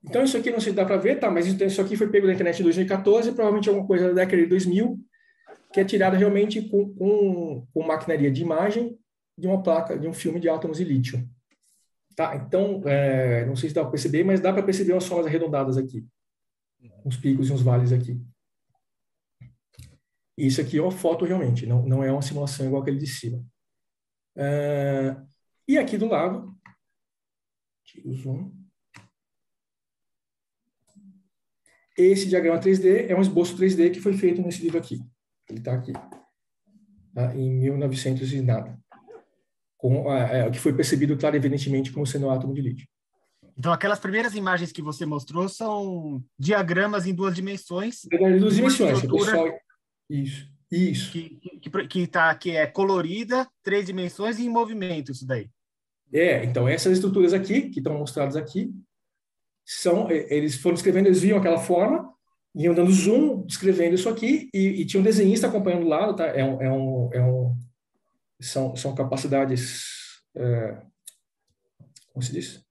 Então, isso aqui não se dá para ver, tá? Mas isso aqui foi pego na internet em 2014, provavelmente alguma coisa da década de 2000 que é tirada realmente com, com, com maquinaria de imagem de uma placa, de um filme de átomos de lítio. Tá? Então, é, não sei se dá para perceber, mas dá para perceber umas formas arredondadas aqui. Uns picos e uns vales aqui. Isso aqui é uma foto realmente, não, não é uma simulação igual aquele de cima. É, e aqui do lado, tiro o zoom. Esse diagrama 3D é um esboço 3D que foi feito nesse livro aqui. Ele está aqui, tá? em 1900 e nada. Com, é, o que foi percebido, claro, evidentemente, como sendo um átomo de lítio. Então, aquelas primeiras imagens que você mostrou são diagramas em duas dimensões. Em duas dimensões, pessoal. Isso, isso. Que, que, que, tá, que é colorida, três dimensões e em movimento, isso daí. É, então, essas estruturas aqui, que estão mostradas aqui, são, eles foram escrevendo, eles viam aquela forma, iam dando zoom, escrevendo isso aqui, e, e tinha um desenhista acompanhando do lado, tá? É um, é um, é um, são, são capacidades, é, como se diz?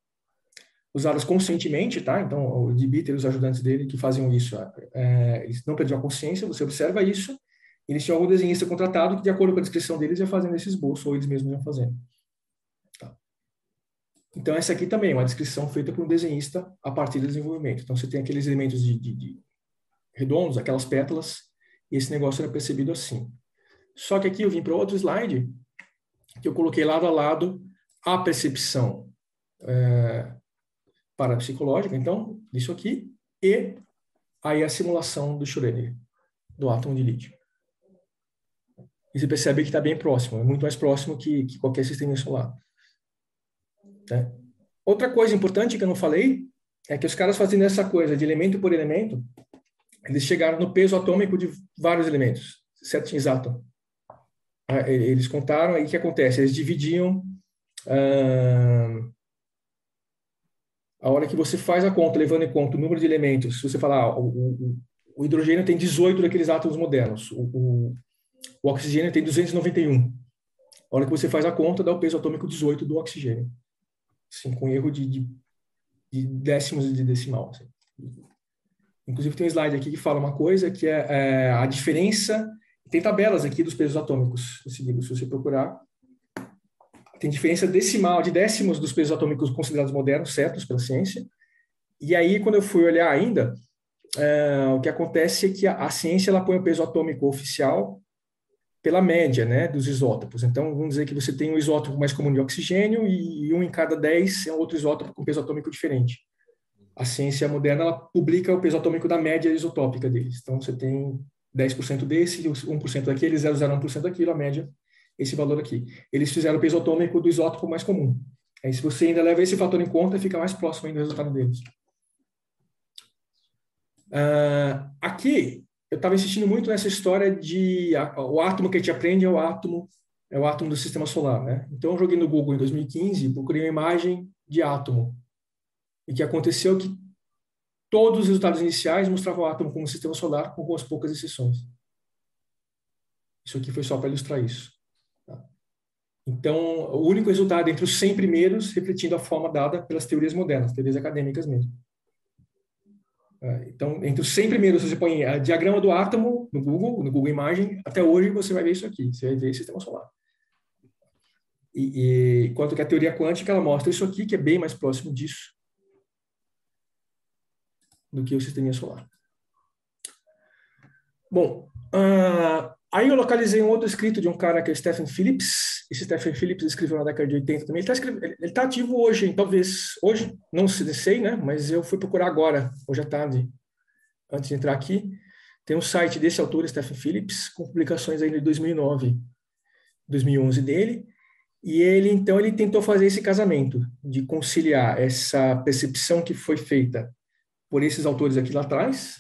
usadas conscientemente, tá? Então, o Dibiter e os ajudantes dele que faziam isso, é, eles não perdiam a consciência, você observa isso, eles tinham algum desenhista contratado que, de acordo com a descrição deles, ia fazendo esse esboço, ou eles mesmos iam fazendo. Então, essa aqui também é uma descrição feita por um desenhista a partir do desenvolvimento. Então, você tem aqueles elementos de, de, de redondos, aquelas pétalas, e esse negócio era percebido assim. Só que aqui eu vim para outro slide, que eu coloquei lado a lado a percepção é, parapsicológica, então, isso aqui, e aí a simulação do Schrödinger, do átomo de lítio. E você percebe que está bem próximo, é muito mais próximo que, que qualquer sistema solar. Né? Outra coisa importante que eu não falei é que os caras fazendo essa coisa de elemento por elemento, eles chegaram no peso atômico de vários elementos, certinho exato. Ah, eles contaram aí o que acontece, eles dividiam ah, a hora que você faz a conta, levando em conta o número de elementos, se você falar, ah, o, o, o, hidrogênio tem 18 daqueles átomos modernos, o, o, oxigênio tem 291. A hora que você faz a conta, dá o peso atômico 18 do oxigênio. Assim, com erro de, de, de décimos de decimal. Assim. Inclusive, tem um slide aqui que fala uma coisa, que é, é a diferença... Tem tabelas aqui dos pesos atômicos, se você procurar tem diferença decimal de décimos dos pesos atômicos considerados modernos, certos pela ciência. E aí, quando eu fui olhar ainda, é, o que acontece é que a, a, ciência ela põe o peso atômico oficial pela média né, dos isótopos. Então, vamos dizer que você tem um isótopo mais comum de oxigênio e, um em cada dez é um outro isótopo com peso atômico diferente. A ciência moderna ela publica o peso atômico da média isotópica deles. Então, você tem 10% desse, 1% daquele, 0,01% daquilo, a média esse valor aqui. Eles fizeram o peso atômico do isótopo mais comum. Aí, se você ainda leva esse fator em conta, fica mais próximo ainda do resultado deles. Uh, aqui, eu estava insistindo muito nessa história de a, o átomo que a gente aprende é o átomo é o átomo do sistema solar, né? Então, eu joguei no Google em 2015, procurei uma imagem de átomo. E que aconteceu é que todos os resultados iniciais mostravam o átomo como sistema solar, com algumas poucas exceções. Isso aqui foi só para ilustrar isso. Então, o único resultado entre os 100 primeiros, refletindo a forma dada pelas teorias modernas, teorias acadêmicas mesmo. É, então, entre os 100 primeiros, você põe a diagrama do átomo no Google, no Google Imagem, até hoje você vai ver isso aqui, você vai ver sistema solar. E, e enquanto que a teoria quântica, ela mostra isso aqui, que é bem mais próximo disso do que o sistema solar. Bom, uh, Aí eu localizei um outro escrito de um cara que é Stephen Phillips. Esse Stephen Phillips escreveu na década de 80 também. Ele está tá ativo hoje, talvez hoje, não sei, né? Mas eu fui procurar agora, hoje à tarde, antes de entrar aqui. Tem um site desse autor, Stephen Phillips, com publicações ainda de 2009, 2011 dele. E ele, então, ele tentou fazer esse casamento, de conciliar essa percepção que foi feita por esses autores aqui lá atrás,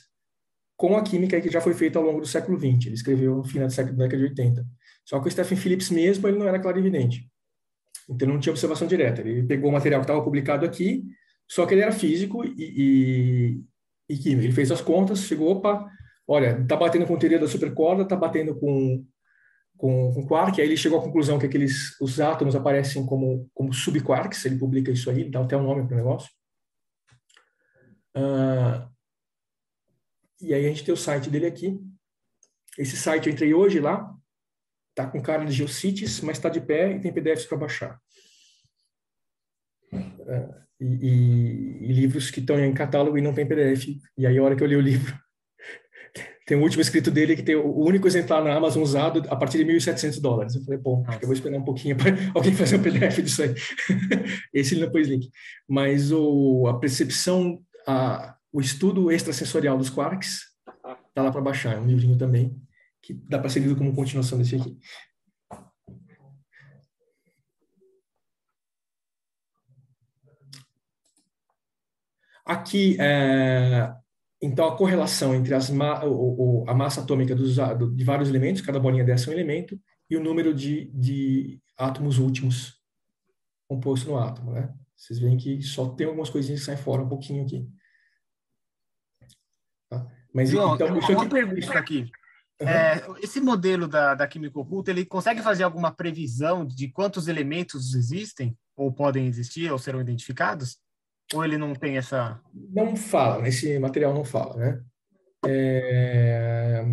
com a química que já foi feita ao longo do século XX. Ele escreveu no final do século da década de 80. Só que o Stephen Phillips mesmo, ele não era clarividente. Então, não tinha observação direta. Ele pegou o material que estava publicado aqui, só que ele era físico e, e, e químico. Ele fez as contas, chegou, opa, olha, está batendo com teoria da supercorda, está batendo com, com, com quark, aí ele chegou à conclusão que aqueles, os átomos aparecem como, como subquarks, ele publica isso aí, dá até um nome para o negócio. Uh, e aí a gente tem o site dele aqui. Esse site eu entrei hoje lá, tá com cara de Geocities, mas está de pé e tem PDFs para baixar. É, e, e, e, livros que estão em catálogo e não tem PDF. E aí a hora que eu li o livro, [laughs] tem o último escrito dele que tem o único exemplar na Amazon usado a partir de 1.700 dólares. Eu falei, bom, acho que eu vou esperar um pouquinho para [laughs] alguém fazer um PDF disso aí. [laughs] Esse ele não pôs link. Mas o, a percepção, a, o estudo extrasensorial dos quarks, tá lá para baixar, é um livrinho também, que dá para ser lido como continuação desse aqui. Aqui, é, então, a correlação entre ma o, o, a massa atômica dos, de vários elementos, cada bolinha dessa é um elemento, e o número de, de átomos últimos composto no átomo, né? Vocês veem que só tem algumas coisinhas que saem fora um pouquinho aqui. Mas João, então, uma, uma pergunta aqui. Uhum. É, esse modelo da, da química oculta, ele consegue fazer alguma previsão de quantos elementos existem, ou podem existir, ou serão identificados? Ou ele não tem essa. Não fala, nesse material não fala, né? É...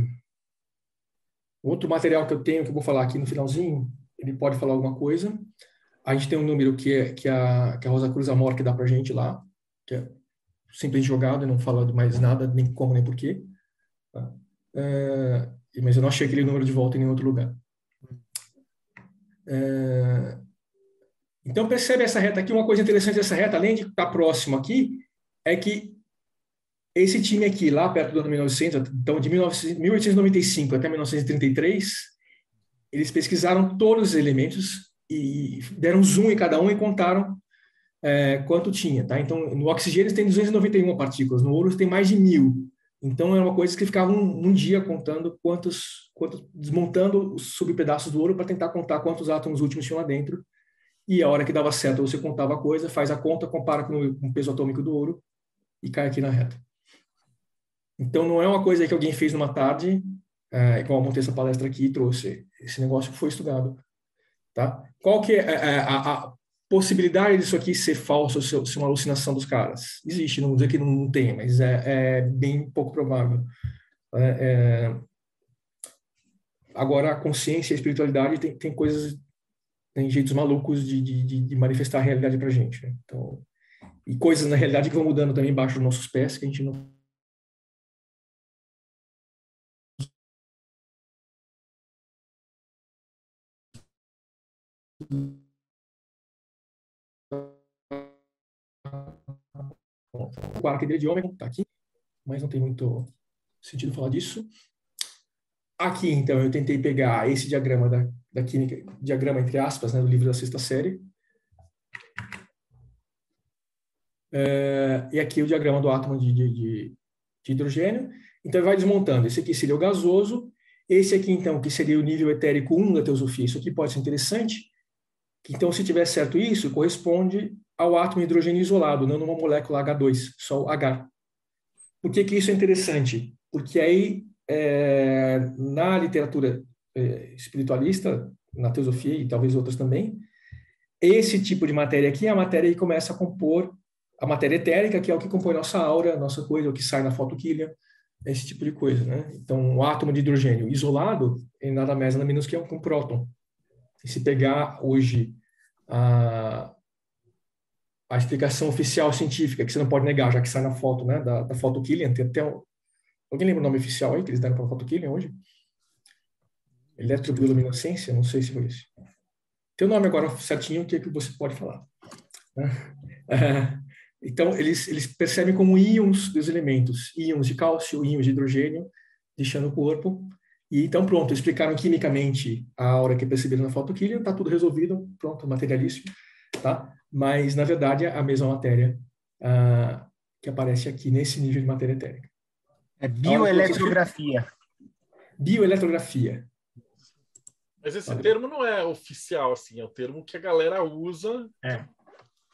Outro material que eu tenho, que eu vou falar aqui no finalzinho, ele pode falar alguma coisa. A gente tem um número que, é, que, a, que a Rosa Cruz Amor que dá para gente lá, que é simplesmente jogado e não fala de mais nada, nem como, nem porquê. Tá? É, mas eu não achei aquele número de volta em nenhum outro lugar. É, então, percebe essa reta aqui, uma coisa interessante dessa reta, além de estar próximo aqui, é que esse time aqui, lá perto do ano 1900, então de 1895 até 1933, eles pesquisaram todos os elementos e deram zoom em cada um e contaram é, quanto tinha, tá? Então, no oxigênio tem 291 partículas, no ouro tem mais de mil. Então, é uma coisa que ficava um, um dia contando quantos, quantos, desmontando os subpedaços do ouro para tentar contar quantos átomos últimos tinham lá dentro e a hora que dava certo você contava a coisa, faz a conta, compara com o peso atômico do ouro e cai aqui na reta. Então não é uma coisa que alguém fez numa tarde, é, igual eu montei essa palestra aqui e trouxe. Esse negócio foi estudado. Tá? Qual que é, é, é a, a, possibilidade disso aqui ser falso, ser, ser uma alucinação dos caras? Existe, não vou dizer que não tem, mas é, é bem pouco provável. É, é, agora, a consciência e a espiritualidade tem, tem coisas tem jeitos malucos de, de, de manifestar a realidade para gente. Né? Então, e coisas na realidade que vão mudando também embaixo dos nossos pés que a gente não o arquideira de ômega está aqui, mas não tem muito sentido falar disso. Aqui, então, eu tentei pegar esse diagrama da, da química, diagrama entre aspas, né, do livro da sexta série. É, e aqui o diagrama do átomo de, de, de, hidrogênio. Então, vai desmontando. Esse aqui seria o gasoso. Esse aqui, então, que seria o nível etérico 1 da teosofia. Isso aqui pode ser interessante. Então, se tiver certo isso, corresponde ao átomo de hidrogênio isolado, não numa molécula H2, só o H. Por que, que isso é interessante? Porque aí é, na literatura é, espiritualista, na teosofia e talvez outras também, esse tipo de matéria aqui é a matéria que começa a compor a matéria etérica, que é o que compõe nossa aura, nossa coisa, o que sai na foto quilha, esse tipo de coisa, né? Então, o átomo de hidrogênio isolado é nada mais nada menos que um, um próton. E se pegar hoje a, a explicação oficial científica, que você não pode negar, já que sai na foto, né, da, da foto Killian, tem até Alguém lembra o nome oficial aí que eles deram para a foto Killian hoje? Eletrobioluminescência? Não sei se foi isso. Tem o nome agora certinho, o que, é que você pode falar. Então, eles, eles percebem como íons dos elementos, íons de cálcio, íons de hidrogênio, deixando o corpo. E então, pronto, explicaram quimicamente a hora que perceberam na foto Killian, está tudo resolvido, pronto, materialíssimo, tá? Mas, na verdade, é a mesma matéria ah, que aparece aqui nesse nível de matéria etérica. É bioeletrografia. Bioeletrografia. Mas esse Olha. termo não é oficial, assim, é o termo que a galera usa. É.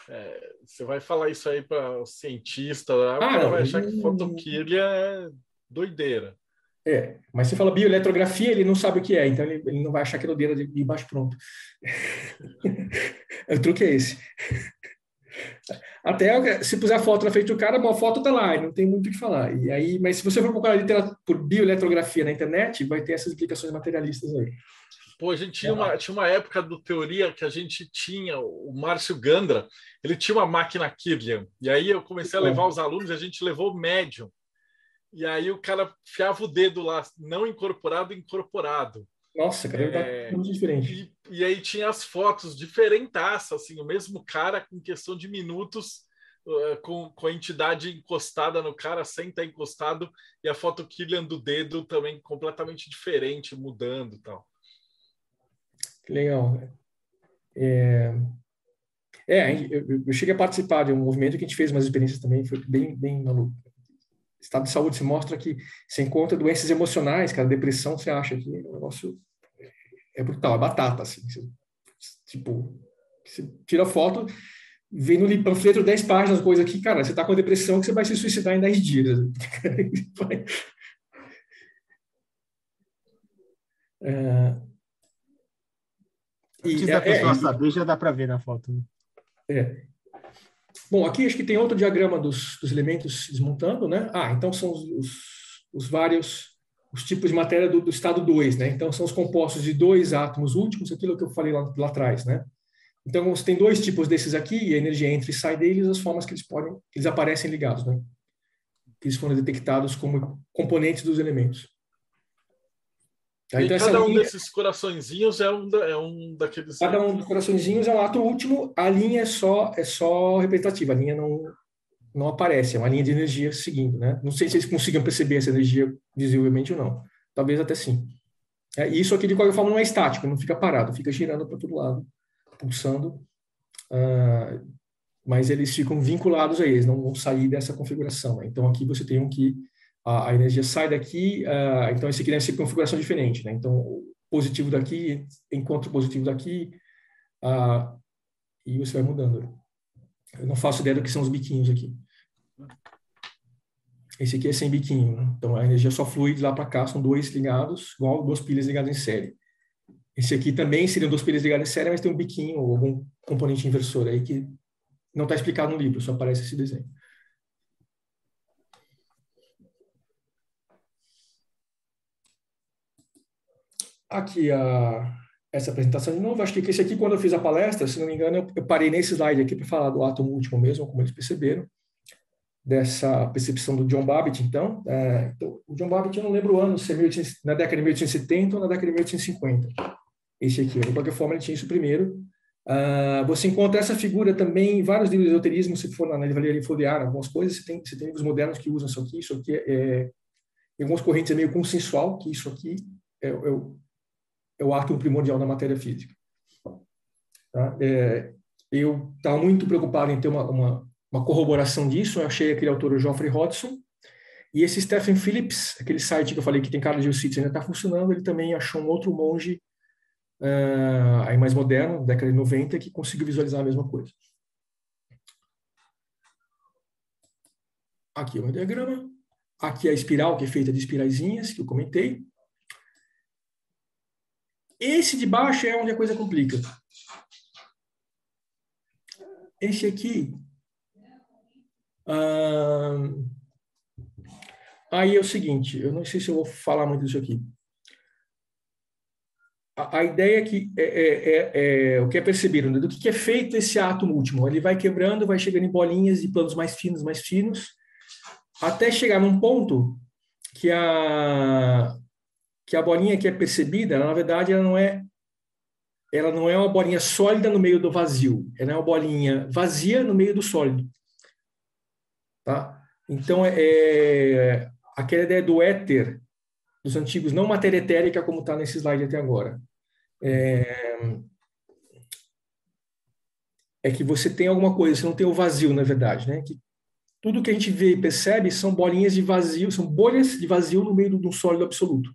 É, você vai falar isso aí para o cientista, ah, o cara vai achar que fotoquilha é doideira. É, mas você fala bioeletrografia, ele não sabe o que é, então ele, ele não vai achar que é doideira de, de baixo pronto. [laughs] o truque é esse. Até se puser a foto na frente do cara, uma foto tá lá, não tem muito o que falar. E aí, mas se você for procurar por bioeletrografia na internet, vai ter essas explicações materialistas aí. Pô, a gente tinha uma, tinha uma época do teoria que a gente tinha, o Márcio Gandra, ele tinha uma máquina Kirlian. E aí eu comecei a levar os alunos e a gente levou o médium. E aí o cara fiava o dedo lá, não incorporado, incorporado. Nossa, cara, é, muito diferente. E, e, aí tinha as fotos diferentaças, assim, o mesmo cara com questão de minutos, uh, com, com a entidade encostada no cara, sem estar encostado, e a foto Killian do dedo também completamente diferente, mudando tal. Que legal. É, é eu, eu, cheguei a participar de um movimento que a gente fez umas experiências também, foi bem, bem maluco estado de saúde se mostra que você encontra doenças emocionais, cara, depressão, você acha que o negócio é brutal, é batata, assim. Você, tipo, você tira foto, vem no panfleto 10 páginas, coisa aqui, cara, você tá com depressão que você vai se suicidar em 10 dias. [laughs] é... E, Antes da é, pessoa é, saber, já dá para ver na foto. Né? É. bom, aqui acho que tem outro diagrama dos, dos elementos desmontando, né? Ah, então são os, os, os vários os tipos de matéria do, do estado 2, né? Então são os compostos de dois átomos últimos, aquilo que eu falei lá, lá atrás, né? Então você tem dois tipos desses aqui e a energia entra e sai deles, as formas que eles podem, eles aparecem ligados, né? Que eles foram detectados como componentes dos elementos. Então, cada um linha, desses coraçõezinhos é um, da, é um daqueles. Cada um dos coraçõezinhos é um ato último. A linha é só é só representativa. A linha não não aparece. É uma linha de energia seguindo, né? Não sei se eles consigam perceber essa energia visivelmente ou não. Talvez até sim. É, isso aqui de qualquer forma não é estático, não fica parado, fica girando para todo lado, pulsando. Uh, mas eles ficam vinculados a eles, não vão sair dessa configuração. Né? Então aqui você tem um que a, a energia sai daqui, uh, então esse aqui deve ser configuração diferente, né? Então, o positivo daqui encontra positivo daqui, uh, e você vai mudando. Eu não faço ideia do que são os biquinhos aqui. Esse aqui é sem biquinho, né? então a energia só flui de lá para cá, são dois ligados, igual duas pilhas ligadas em série. Esse aqui também seriam duas pilhas ligadas em série, mas tem um biquinho ou algum componente inversor aí que não está explicado no livro, só aparece esse desenho. Aqui a, essa apresentação de novo. Acho que esse aqui, quando eu fiz a palestra, se não me engano, eu, eu parei nesse slide aqui para falar do átomo último mesmo, como eles perceberam, dessa percepção do John Babbitt, então. É, então o John Babbitt, eu não lembro o ano, se é 1800, na década de 1870 ou na década de 1850. Esse aqui, de qualquer forma, ele tinha isso primeiro. Uh, você encontra essa figura também em vários livros de esoterismo, se for na, na livraria folhear algumas coisas, você tem, você tem livros modernos que usam isso aqui, isso aqui é, é em algumas correntes é meio consensual, que isso aqui é, é, é o átomo primordial da matéria física. Tá? É, eu estava muito preocupado em ter uma, uma, uma, corroboração disso, eu achei aquele autor, o Geoffrey Hodgson, e esse Stephen Phillips, aquele site que eu falei que tem cara de Geocities ainda está funcionando, ele também achou um outro monge uh, aí mais moderno, década de 90, que conseguiu visualizar a mesma coisa. Aqui é o diagrama. Aqui é a espiral, que é feita de espiraizinhas, que eu comentei. Esse de baixo é onde a coisa complica. Esse aqui. aí é o seguinte, eu não sei se eu vou falar muito disso aqui. A, a ideia é que é, é, é, é, o que é percebido, né? do que, que é feito esse átomo último. Ele vai quebrando, vai chegando em bolinhas e planos mais finos, mais finos, até chegar num ponto que a, que a bolinha que é percebida, na verdade, ela não é ela não é uma bolinha sólida no meio do vazio, ela é uma bolinha vazia no meio do sólido. Tá? Então, é, é aquela ideia do éter dos antigos, não matéria etérica como está nesse slide até agora. É, é que você tem alguma coisa, você não tem o vazio, na verdade, né? Que tudo que a gente vê e percebe são bolinhas de vazio, são bolhas de vazio no meio de um sólido absoluto.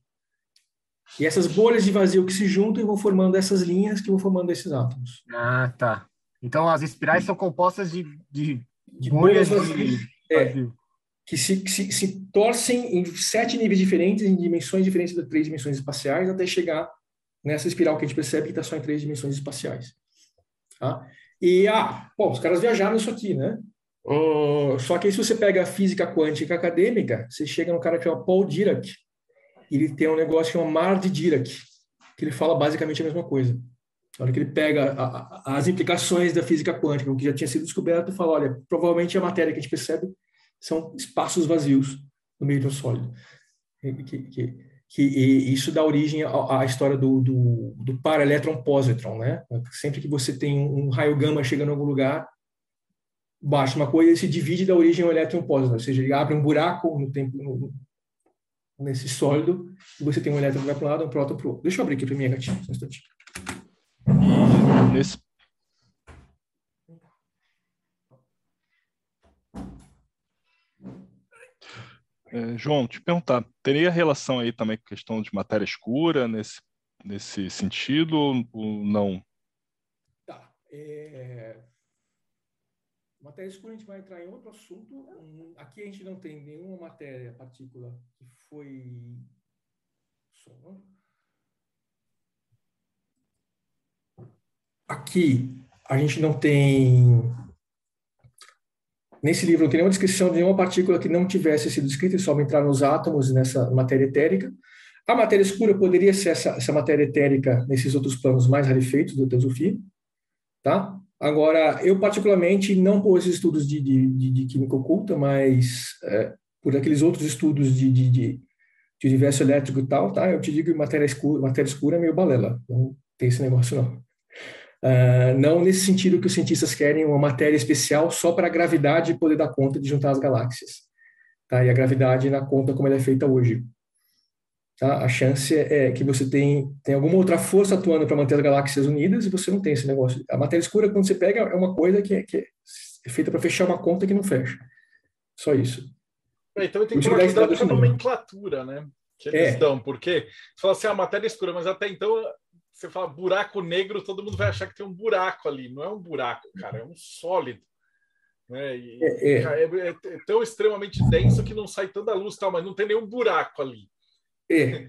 E essas bolhas de vazio que se juntam e vão formando essas linhas que vão formando esses átomos. Ah, tá. Então as espirais são compostas de, de, de bolhas, bolhas de é, que, se, que se, se, torcem em sete níveis diferentes, em dimensões diferentes das três dimensões espaciais, até chegar nessa espiral que a gente percebe que está só em três dimensões espaciais. Tá? E, ah, bom, os caras viajaram isso aqui, né? Só que aí, se você pega a física quântica acadêmica, você chega no cara que chama Paul Dirac, ele tem um negócio que é Mar de Dirac, que ele fala basicamente a mesma coisa. Na hora que ele pega a, a, as implicações da física quântica, o que já tinha sido descoberto, e fala, olha, provavelmente a matéria que a gente percebe são espaços vazios no meio de um sólido. Que, que, que isso dá origem à, à história do, do, do para-elétron-positron, né? Sempre que você tem um raio gama chegando em algum lugar, baixa uma coisa e se divide da origem ao elétron-positron, ou seja, ele abre um buraco no tempo, nesse sólido, e você tem um elétron que vai para um lado, um próton para o outro. Deixa eu abrir aqui para minha gatinha, um instantinho. E nesse... É, João, te perguntar, teria relação aí também com a questão de matéria escura nesse, nesse sentido ou não? Tá. É, Matéria escura a gente vai entrar em outro assunto. Aqui a gente não tem nenhuma matéria, partícula, que foi. Aqui a gente não tem Nesse livro não tem nenhuma descrição de nenhuma partícula que não tivesse sido descrita, é só entrar nos átomos nessa matéria etérica. A matéria escura poderia ser essa, essa matéria etérica nesses outros planos mais rarefeitos da teosofia, tá? Agora, eu particularmente não por esses estudos de, de, de, de química oculta, mas é, por aqueles outros estudos de, de, de, de, universo elétrico e tal, tá? Eu te digo que matéria escura, matéria escura é meio balela, não tem esse negócio não. Uh, não nesse sentido que os cientistas querem uma matéria especial só para a gravidade poder dar conta de juntar as galáxias. Tá? E a gravidade na conta como ela é feita hoje. Tá? A chance é que você tem, tem alguma outra força atuando para manter as galáxias unidas e você não tem esse negócio. A matéria escura, quando você pega, é uma coisa que é, que é feita para fechar uma conta que não fecha. Só isso. É, então tem que tomar cuidado com a nomenclatura, né? Que eles é. porque você fala assim, a ah, matéria escura, mas até então você fala buraco negro, todo mundo vai achar que tem um buraco ali. Não é um buraco, cara, é um sólido. Né? E, é, é. é, é tão extremamente denso que não sai tanta luz, tal, mas não tem nenhum buraco ali. É.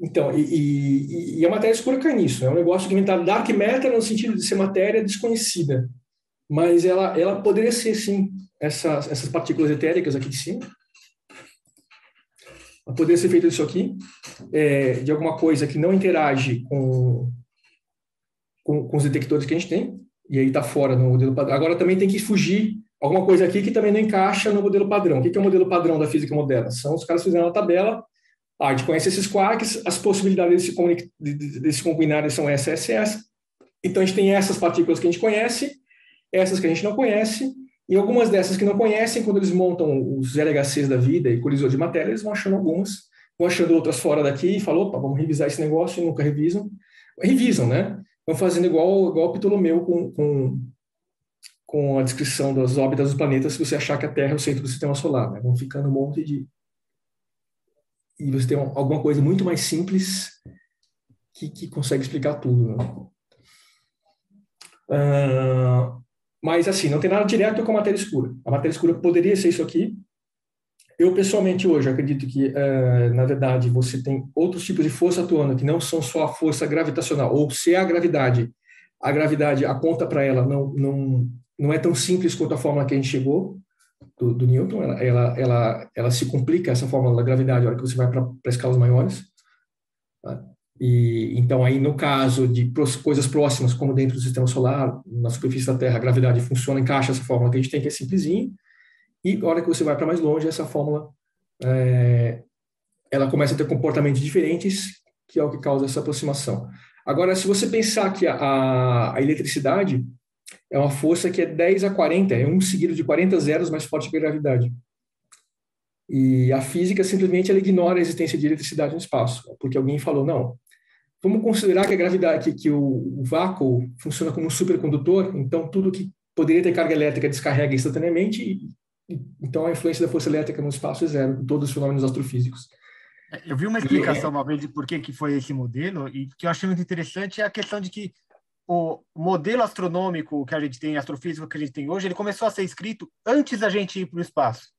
Então, e, e, e, a matéria escura cai nisso. É um negócio que inventaram dark matter no sentido de ser matéria desconhecida. Mas ela, ela poderia ser, sim, essas, essas partículas etéricas aqui de cima. Ela poderia ser feita disso aqui, é, de alguma coisa que não interage com, com, com os detectores que a gente tem. E aí está fora no modelo padrão. Agora também tem que fugir alguma coisa aqui que também não encaixa no modelo padrão. O que é o modelo padrão da física moderna? São os caras fizeram uma tabela a gente conhece esses quarks, as possibilidades de se, combinarem são essa, essa essa. Então, a gente tem essas partículas que a gente conhece, essas que a gente não conhece, e algumas dessas que não conhecem, quando eles montam os LHCs da vida e colisor de matéria, eles vão achando algumas, vão achando outras fora daqui e falam, opa, vamos revisar esse negócio, e nunca revisam. Revisam, né? Vão fazendo igual, igual Ptolomeu com, com, com a descrição das órbitas dos planetas, se você achar que a Terra é o centro do sistema solar. Né? Vão ficando um monte de, e você tem alguma coisa muito mais simples que, que consegue explicar tudo. Né? Uh, mas, assim, não tem nada direto com a matéria escura. A matéria escura poderia ser isso aqui. Eu, pessoalmente, hoje, acredito que, uh, na verdade, você tem outros tipos de força atuando que não são só a força gravitacional, ou se é a gravidade, a gravidade aponta para ela, não, não, não é tão simples quanto a forma que a gente chegou do, do Newton, ela, ela, ela, ela, se complica, essa fórmula da gravidade, na hora que você vai para escalas maiores. Tá? E, então, aí, no caso de coisas próximas, como dentro do sistema solar, na superfície da Terra, a gravidade funciona, encaixa essa fórmula que a gente tem, que é simplesinho. E, na hora que você vai para mais longe, essa fórmula é, ela começa a ter comportamentos diferentes, que é o que causa essa aproximação. Agora, se você pensar que a, a, a eletricidade é uma força que é 10 a 40, é um seguido de 40 zeros mais forte que a gravidade. E a física simplesmente ela ignora a existência de eletricidade no espaço, porque alguém falou, não, vamos considerar que a gravidade, que, que o, o vácuo funciona como um supercondutor, então tudo que poderia ter carga elétrica descarrega instantaneamente, e, e, então a influência da força elétrica no espaço é zero, em todos os fenômenos astrofísicos. Eu vi uma explicação uma vez de por que, que foi esse modelo, e que eu achei muito interessante é a questão de que o modelo astronômico que a gente tem, astrofísico que a gente tem hoje, ele começou a ser escrito antes da gente ir para o espaço.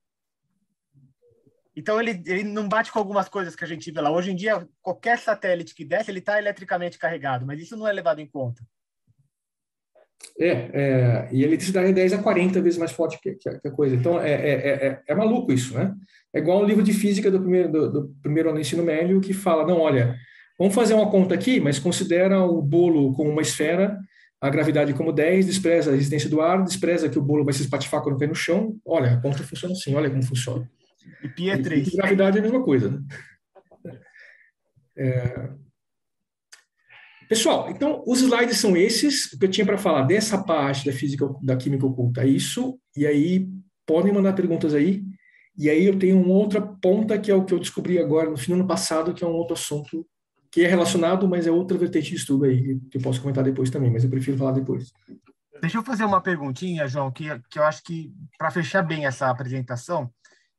Então ele, ele não bate com algumas coisas que a gente vê lá. Hoje em dia, qualquer satélite que desce, ele está eletricamente carregado, mas isso não é levado em conta. É, é, e a eletricidade é 10 a 40 vezes mais forte que, que, a, coisa. Então, é, é, é, é, maluco isso, né? É igual um livro de física do primeiro, do, do primeiro ano do ensino médio que fala, não, olha, Vamos fazer uma conta aqui, mas considera o bolo como uma esfera, a gravidade como 10, despreza a resistência do ar, despreza que o bolo vai se espatifar quando cair no chão. Olha, a conta funciona assim, olha como funciona. E pi é 3. E, gravidade é a mesma coisa. Né? É... Pessoal, então os slides são esses, o que eu tinha para falar dessa parte da física, da química oculta, é isso, e aí podem mandar perguntas aí, e aí eu tenho uma outra ponta que é o que eu descobri agora no fim do ano passado, que é um outro assunto que é relacionado, mas é outra vertente de estudo aí, que eu posso comentar depois também, mas eu prefiro falar depois. Deixa eu fazer uma perguntinha, João, que, que eu acho que, para fechar bem essa apresentação,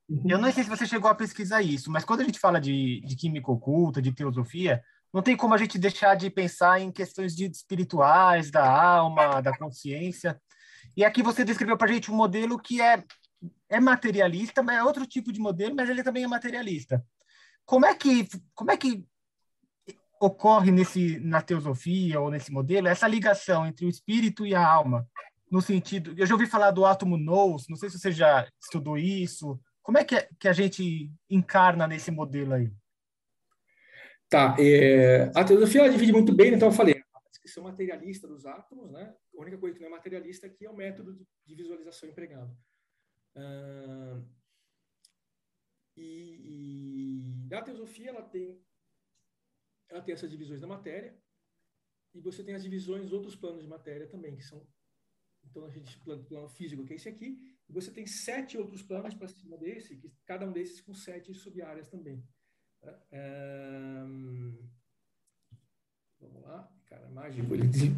uhum. eu não sei se você chegou a pesquisar isso, mas quando a gente fala de, de química oculta, de teosofia, não tem como a gente deixar de pensar em questões de espirituais, da alma, da consciência. E aqui você descreveu para a gente um modelo que é, é materialista, mas é outro tipo de modelo, mas ele também é materialista. Como é que, como é que ocorre nesse na teosofia ou nesse modelo essa ligação entre o espírito e a alma no sentido. Eu já ouvi falar do átomo nous, não sei se você já estudou isso. Como é que, é, que a gente encarna nesse modelo aí? Tá, é, a teosofia ela divide muito bem, então eu falei, a descrição materialista dos átomos, né? A única coisa que não é materialista aqui é o método de visualização empregado. E, e a teosofia ela tem ela tem essas divisões da matéria e você tem as divisões outros planos de matéria também que são então a gente plano, plano físico que é esse aqui e você tem sete outros planos para cima desse que cada um desses com sete sub-áreas também é, vamos lá cara mágico ele diz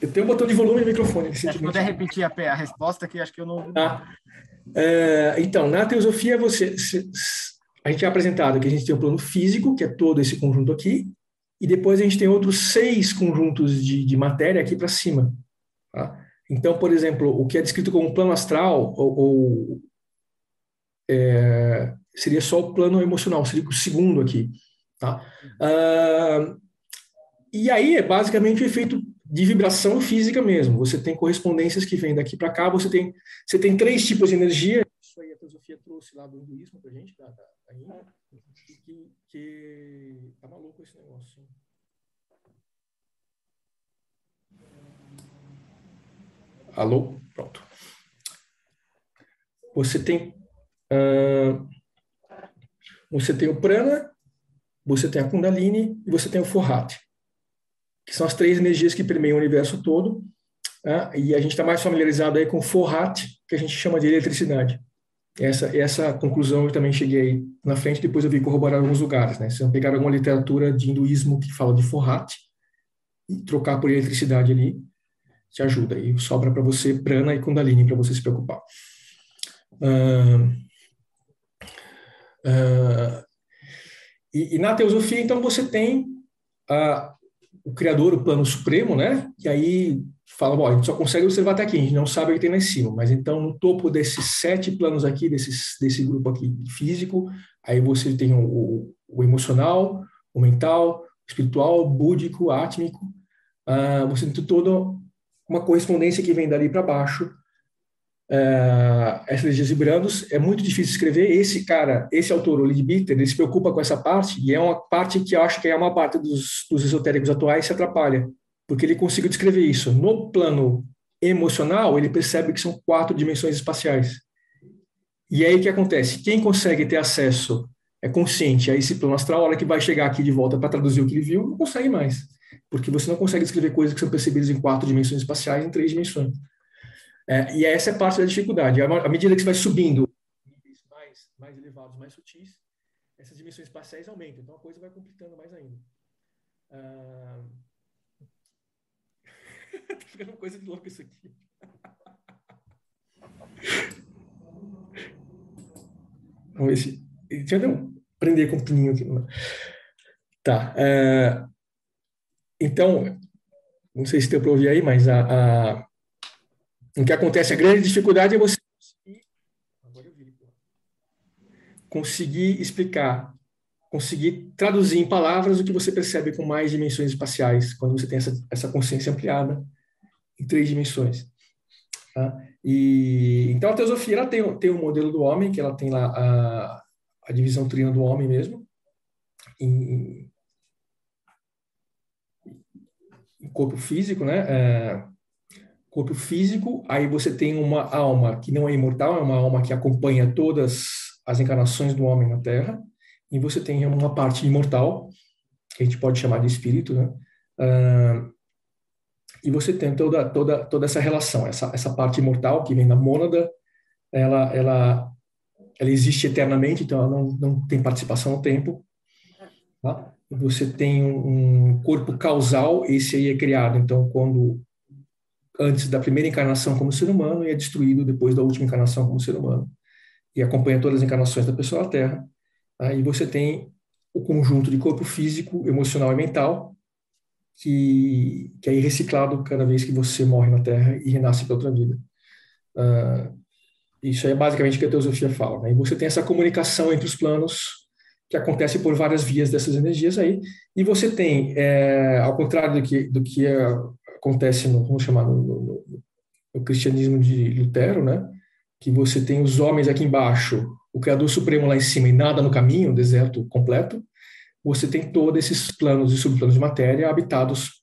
eu tenho um botão de volume no microfone. Se puder repetir a, a, resposta, que acho que eu não. Ah, é, então, na teosofia, você, se, a gente é apresentado que a gente tem o um plano físico, que é todo esse conjunto aqui, e depois a gente tem outros seis conjuntos de, de matéria aqui para cima. Tá? Então, por exemplo, o que é descrito como plano astral, ou, ou é, seria só o plano emocional, seria o segundo aqui. Tá? E aí é basicamente o efeito de vibração física mesmo. Você tem correspondências que vêm daqui para cá, você tem, você tem três tipos de energia. A filosofia trouxe lá do hinduísmo para a gente, da, da, da Índia, que, que tá maluco esse negócio. Alô? Pronto. Você tem uh, você tem o prana, você tem a kundalini e você tem o forrate que são as três energias que permeiam o universo todo, né? e a gente está mais familiarizado aí com Forrat, que a gente chama de eletricidade. Essa, essa conclusão eu também cheguei na frente, depois eu vi corroborar alguns lugares. Né? Se pegar alguma literatura de hinduísmo que fala de Forrat, e trocar por eletricidade ali, te ajuda. E sobra para você prana e kundalini para você se preocupar. Uh, uh, e, e, na teosofia, então, você tem uh, o criador, o plano supremo, né? E aí fala, bom, a gente só consegue observar até aqui, a gente não sabe o que tem lá em cima, mas então no topo desses sete planos aqui, desses, desse grupo aqui físico, aí você tem o, o emocional, o mental, o espiritual, o búdico, átmico, uh, você tem toda uma correspondência que vem dali para baixo, uh, essas energias vibrando, é muito difícil escrever. Esse cara, esse autor, o Lee Bitter, ele se preocupa com essa parte, e é uma parte que eu acho que é uma parte dos, dos esotéricos atuais se atrapalha, porque ele conseguiu descrever isso. No plano emocional, ele percebe que são quatro dimensões espaciais. E aí o que acontece? Quem consegue ter acesso, é consciente a esse plano astral, a hora que vai chegar aqui de volta para traduzir o que ele viu, não consegue mais. Porque você não consegue descrever coisas que são percebidas em quatro dimensões espaciais em três dimensões. É, e essa é parte da dificuldade. À medida que você vai subindo níveis mais, mais elevados, mais sutis, essas dimensões espaciais aumentam. Então a coisa vai complicando mais ainda. Ah... tá ficando coisa de louco isso aqui. Vamos ver se. Deixa eu prender com o pininho aqui. Tá. É... Então, não sei se deu para ouvir aí, mas a, a, o que acontece, a grande dificuldade é você conseguir explicar, conseguir traduzir em palavras o que você percebe com mais dimensões espaciais, quando você tem essa, essa consciência ampliada em três dimensões. Tá? E, então, a teosofia ela tem, tem um modelo do homem, que ela tem lá a, a divisão trina do homem mesmo, em, em corpo físico, né? É, corpo físico, aí você tem uma alma que não é imortal, é uma alma que acompanha todas as encarnações do homem na Terra, e você tem uma parte imortal, que a gente pode chamar de espírito, né? Uh, e você tem toda, toda, toda essa relação, essa, essa parte imortal que vem da mônada, ela, ela, ela existe eternamente, então ela não, não tem participação no tempo. Tá? Você tem um corpo causal, esse aí é criado, então quando antes da primeira encarnação como ser humano e é destruído depois da última encarnação como ser humano. E acompanha todas as encarnações da pessoa na Terra. Aí você tem o conjunto de corpo físico, emocional e mental, que, que é reciclado cada vez que você morre na Terra e renasce para outra vida. Uh, isso é basicamente o que a teosofia fala. Né? E você tem essa comunicação entre os planos que acontece por várias vias dessas energias aí, e você tem, é, ao contrário do que, do que acontece no, vamos chamar, no, no, o cristianismo de Lutero, né? Que você tem os homens aqui embaixo, o Criador Supremo lá em cima e nada no caminho, deserto completo. Você tem todos esses planos e subplanos de matéria habitados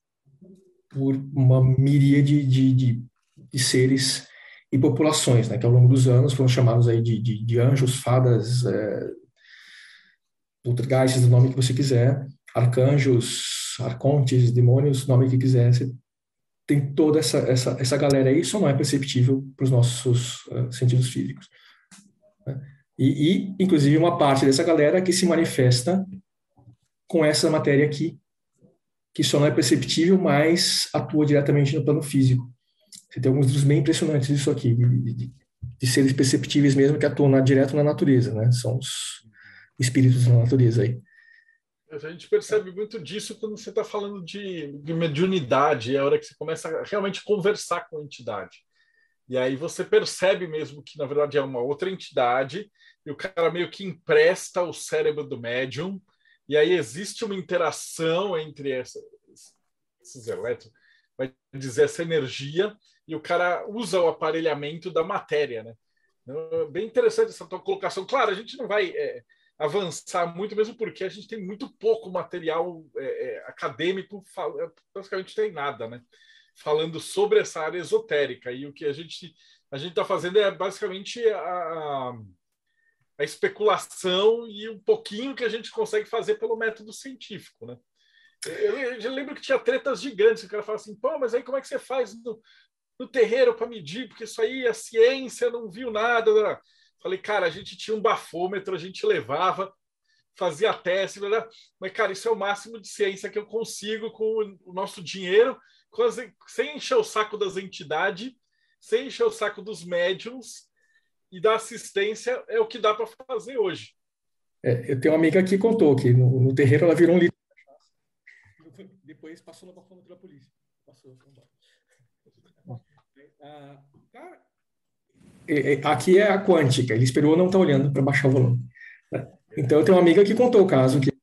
por uma miríade de, de, de seres e populações, né, que ao longo dos anos foram chamados aí de, de, de anjos, fadas, é, poltergeists, o nome que você quiser, arcanjos, arcontes, demônios, nome que quiser, você tem toda essa, essa, essa galera aí, só não é perceptível para os nossos uh, sentidos físicos. Né? E, e, inclusive, uma parte dessa galera que se manifesta com essa matéria aqui, que só não é perceptível, mas atua diretamente no plano físico. Você tem alguns livros bem impressionantes disso aqui, de, de, de seres perceptíveis mesmo que atuam na, direto na natureza, né? São os espíritos na natureza aí. A gente percebe muito disso quando você está falando de, de mediunidade, é a hora que você começa a realmente conversar com a entidade. E aí você percebe mesmo que, na verdade, é uma outra entidade, e o cara meio que empresta o cérebro do médium, e aí existe uma interação entre essa, esses elétrons, vai dizer, essa energia, e o cara usa o aparelhamento da matéria, né? Então, bem interessante essa tua colocação. Claro, a gente não vai é, avançar muito, mesmo porque a gente tem muito pouco material é, é, acadêmico, praticamente tem nada, né? Falando sobre essa área esotérica. E o que a gente a gente está fazendo é basicamente a, a especulação e um pouquinho que a gente consegue fazer pelo método científico, né? Eu, eu lembro que tinha tretas gigantes, o cara fala assim, pô, mas aí como é que você faz no, no terreiro para medir? Porque isso aí a ciência não viu nada. Falei, cara, a gente tinha um bafômetro, a gente levava, fazia teste, mas, cara, isso é o máximo de ciência que eu consigo com o nosso dinheiro, sem encher o saco das entidades, sem encher o saco dos médiums e da assistência, é o que dá para fazer hoje. É, eu tenho uma amiga que contou que no, no terreiro ela virou um litro depois passou no bafômetro da polícia. Passou. Ah, cara, é, é, aqui é a quântica, ele esperou não estar tá olhando para baixar o volume. Então, eu tenho uma amiga que contou o caso que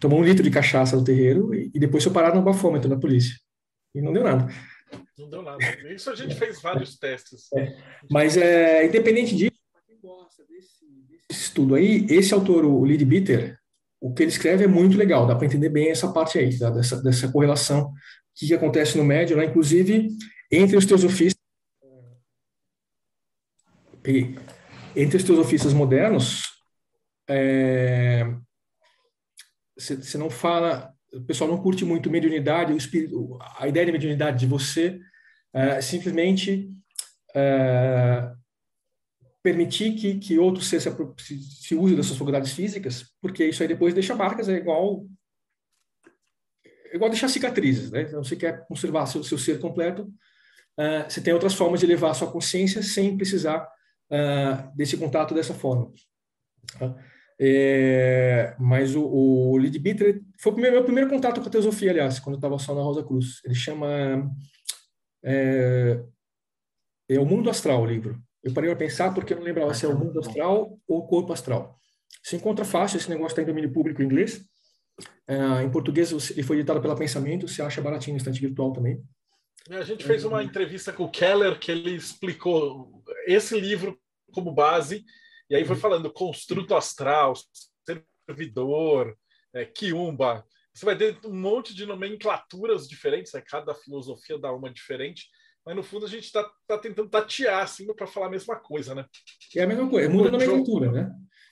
tomou um litro de cachaça no terreiro e, e depois foi parar no bafômetro da polícia. E não deu nada. Não deu nada. Isso a gente fez vários testes. É, mas, é, independente disso, quem gosta desse, desse, estudo aí, esse autor, o Lid Bitter, o que ele escreve é muito legal, dá para entender bem essa parte aí, tá? dessa, dessa correlação, que, acontece no médio, né? inclusive entre os teosofistas peguei. Entre os teus ofícios modernos, você é, não fala, o pessoal não curte muito mediunidade, espírito, a ideia de mediunidade de você é, simplesmente é, permitir que, que outro se, se, se use das suas faculdades físicas, porque isso aí depois deixa marcas, é igual é igual deixar cicatrizes, né? Então, você quer conservar seu, seu ser completo, uh, você tem outras formas de levar a sua consciência sem precisar uh, desse contato dessa forma. Tá? É, mas o, o Lead Bitter foi o meu, meu primeiro contato com a teosofia, aliás, quando eu estava só na Rosa Cruz. Ele chama é, é, o Mundo Astral, o livro. Eu parei para pensar porque eu não lembrava se é o Mundo Astral ou o Corpo Astral. Se encontra fácil, esse negócio está em domínio público em inglês. É, em português, ele foi editado pela Pensamento, você acha baratinho no estante virtual também. A gente fez uma entrevista com o Keller que ele explicou esse livro como base, e aí foi uhum. falando construto astral, servidor, é, quiumba. Você vai ter um monte de nomenclaturas diferentes, é, cada filosofia dá uma diferente, mas no fundo a gente está tá tentando tatear assim para falar a mesma coisa, né? É a mesma coisa, muda a nomenclatura, né?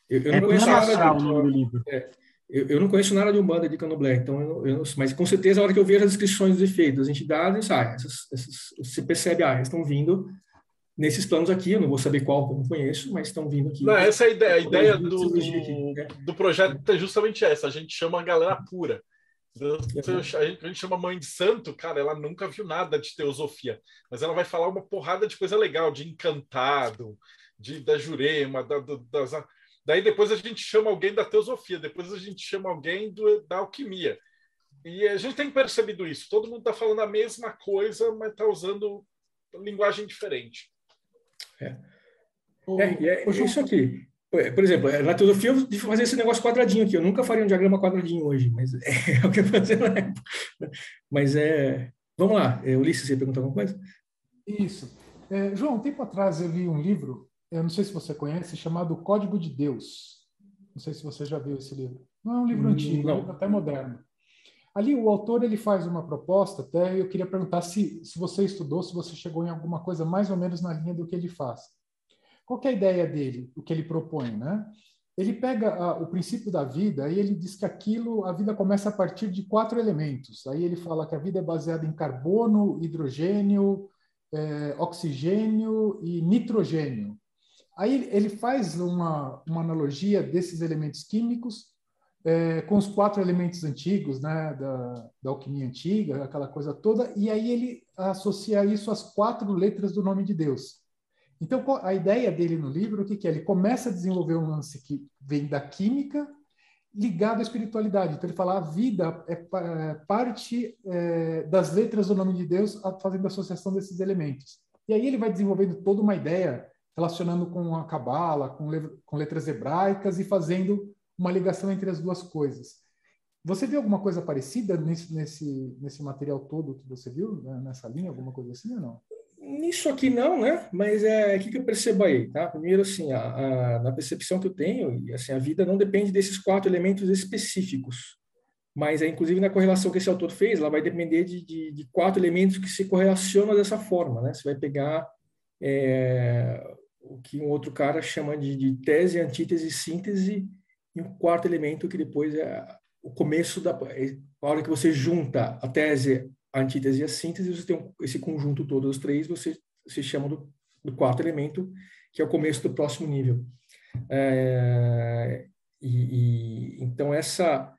Eu, eu não é conheço nada do livro. É, eu, eu, não conheço nada de Umbanda de Candomblé, então eu, eu, mas com certeza a hora que eu vejo as descrições dos efeitos das entidades, ah, essas, essas, você percebe, ah, elas estão vindo nesses planos aqui, eu não vou saber qual, eu não conheço, mas estão vindo aqui. Não, essa é a ideia, a ideia do, do, né? do, projeto é justamente essa, a gente chama a galera pura. A gente chama mãe de santo, cara, ela nunca viu nada de teosofia, mas ela vai falar uma porrada de coisa legal, de encantado, de, da jurema, da, das, Daí depois a gente chama alguém da teosofia, depois a gente chama alguém do, da alquimia. E a gente tem percebido isso. Todo mundo está falando a mesma coisa, mas está usando linguagem diferente. É. É, é, isso aqui. Por exemplo, na teosofia eu de fazer esse negócio quadradinho aqui. Eu nunca faria um diagrama quadradinho hoje, mas é, [laughs] é o que eu fazia na época. Mas é, Vamos lá, é, Ulisses, você perguntar alguma coisa? Isso. É, João, um tempo atrás eu li um livro, eu não sei se você conhece, chamado Código de Deus. Não sei se você já viu esse livro. Não é um livro hum, antigo, é um livro até moderno. Ali o autor ele faz uma proposta, até eu queria perguntar se, se você estudou, se você chegou em alguma coisa mais ou menos na linha do que ele faz. Qual é a ideia dele, o que ele propõe, né? Ele pega a, o princípio da vida e ele diz que aquilo, a vida começa a partir de quatro elementos. Aí ele fala que a vida é baseada em carbono, hidrogênio, é, oxigênio e nitrogênio. Aí ele faz uma, uma analogia desses elementos químicos é, com os quatro elementos antigos, né, da, da alquimia antiga, aquela coisa toda, e aí ele associa isso às quatro letras do nome de Deus. Então, a ideia dele no livro, o que, que é? Ele começa a desenvolver um lance que vem da química ligado à espiritualidade. Então, ele fala a vida é, é parte é, das letras do nome de Deus, fazendo associação desses elementos. E aí ele vai desenvolvendo toda uma ideia relacionando com a cabala, com, com letras hebraicas e fazendo uma ligação entre as duas coisas. Você viu alguma coisa parecida nesse, nesse, nesse material todo que você viu, né? nessa linha, alguma coisa assim ou não? Nisso aqui não, né? Mas é o que, que eu percebo aí, tá? Primeiro, assim, a, a, na percepção que eu tenho, assim, a vida não depende desses quatro elementos específicos. Mas, é, inclusive, na correlação que esse autor fez, ela vai depender de, de, de quatro elementos que se correlacionam dessa forma, né? Você vai pegar é, o que um outro cara chama de, de tese, antítese, síntese, e um quarto elemento que depois é o começo da é a hora que você junta a tese, a antítese e a síntese, você tem esse conjunto todo, os três, você se chama do, do, quarto elemento, que é o começo do próximo nível. É, e, e, então essa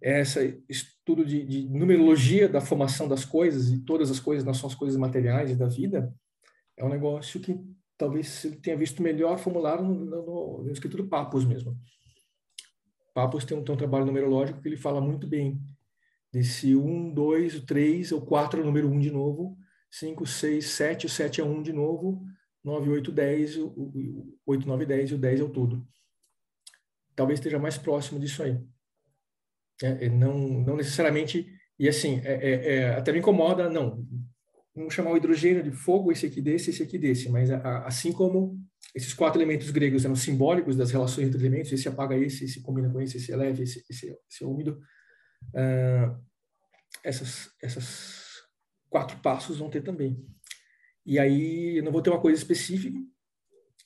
essa estudo de, de, numerologia da formação das coisas e todas as coisas não são as coisas materiais da vida é um negócio que talvez tenha visto melhor formulado no, no, no escrito do Papos mesmo. Papos tem um, tem um trabalho numerológico que ele fala muito bem desse 1, 2, o 3, o 4 é o número 1 de novo, 5, 6, 7, o 7 é 1 de novo, 9, 8, 10, o, o 8, 9, 10 e o 10 é o todo. Talvez esteja mais próximo disso aí. É, é, não, não necessariamente, e assim, é, é, é até me incomoda, não, vamos chamar o hidrogênio de fogo, esse aqui desse, esse aqui desse, mas a, assim como esses quatro elementos gregos eram simbólicos das relações entre elementos, esse apaga esse, esse combina com esse, esse leve, esse, esse, esse úmido, uh, essas, essas quatro passos vão ter também. E aí eu não vou ter uma coisa específica,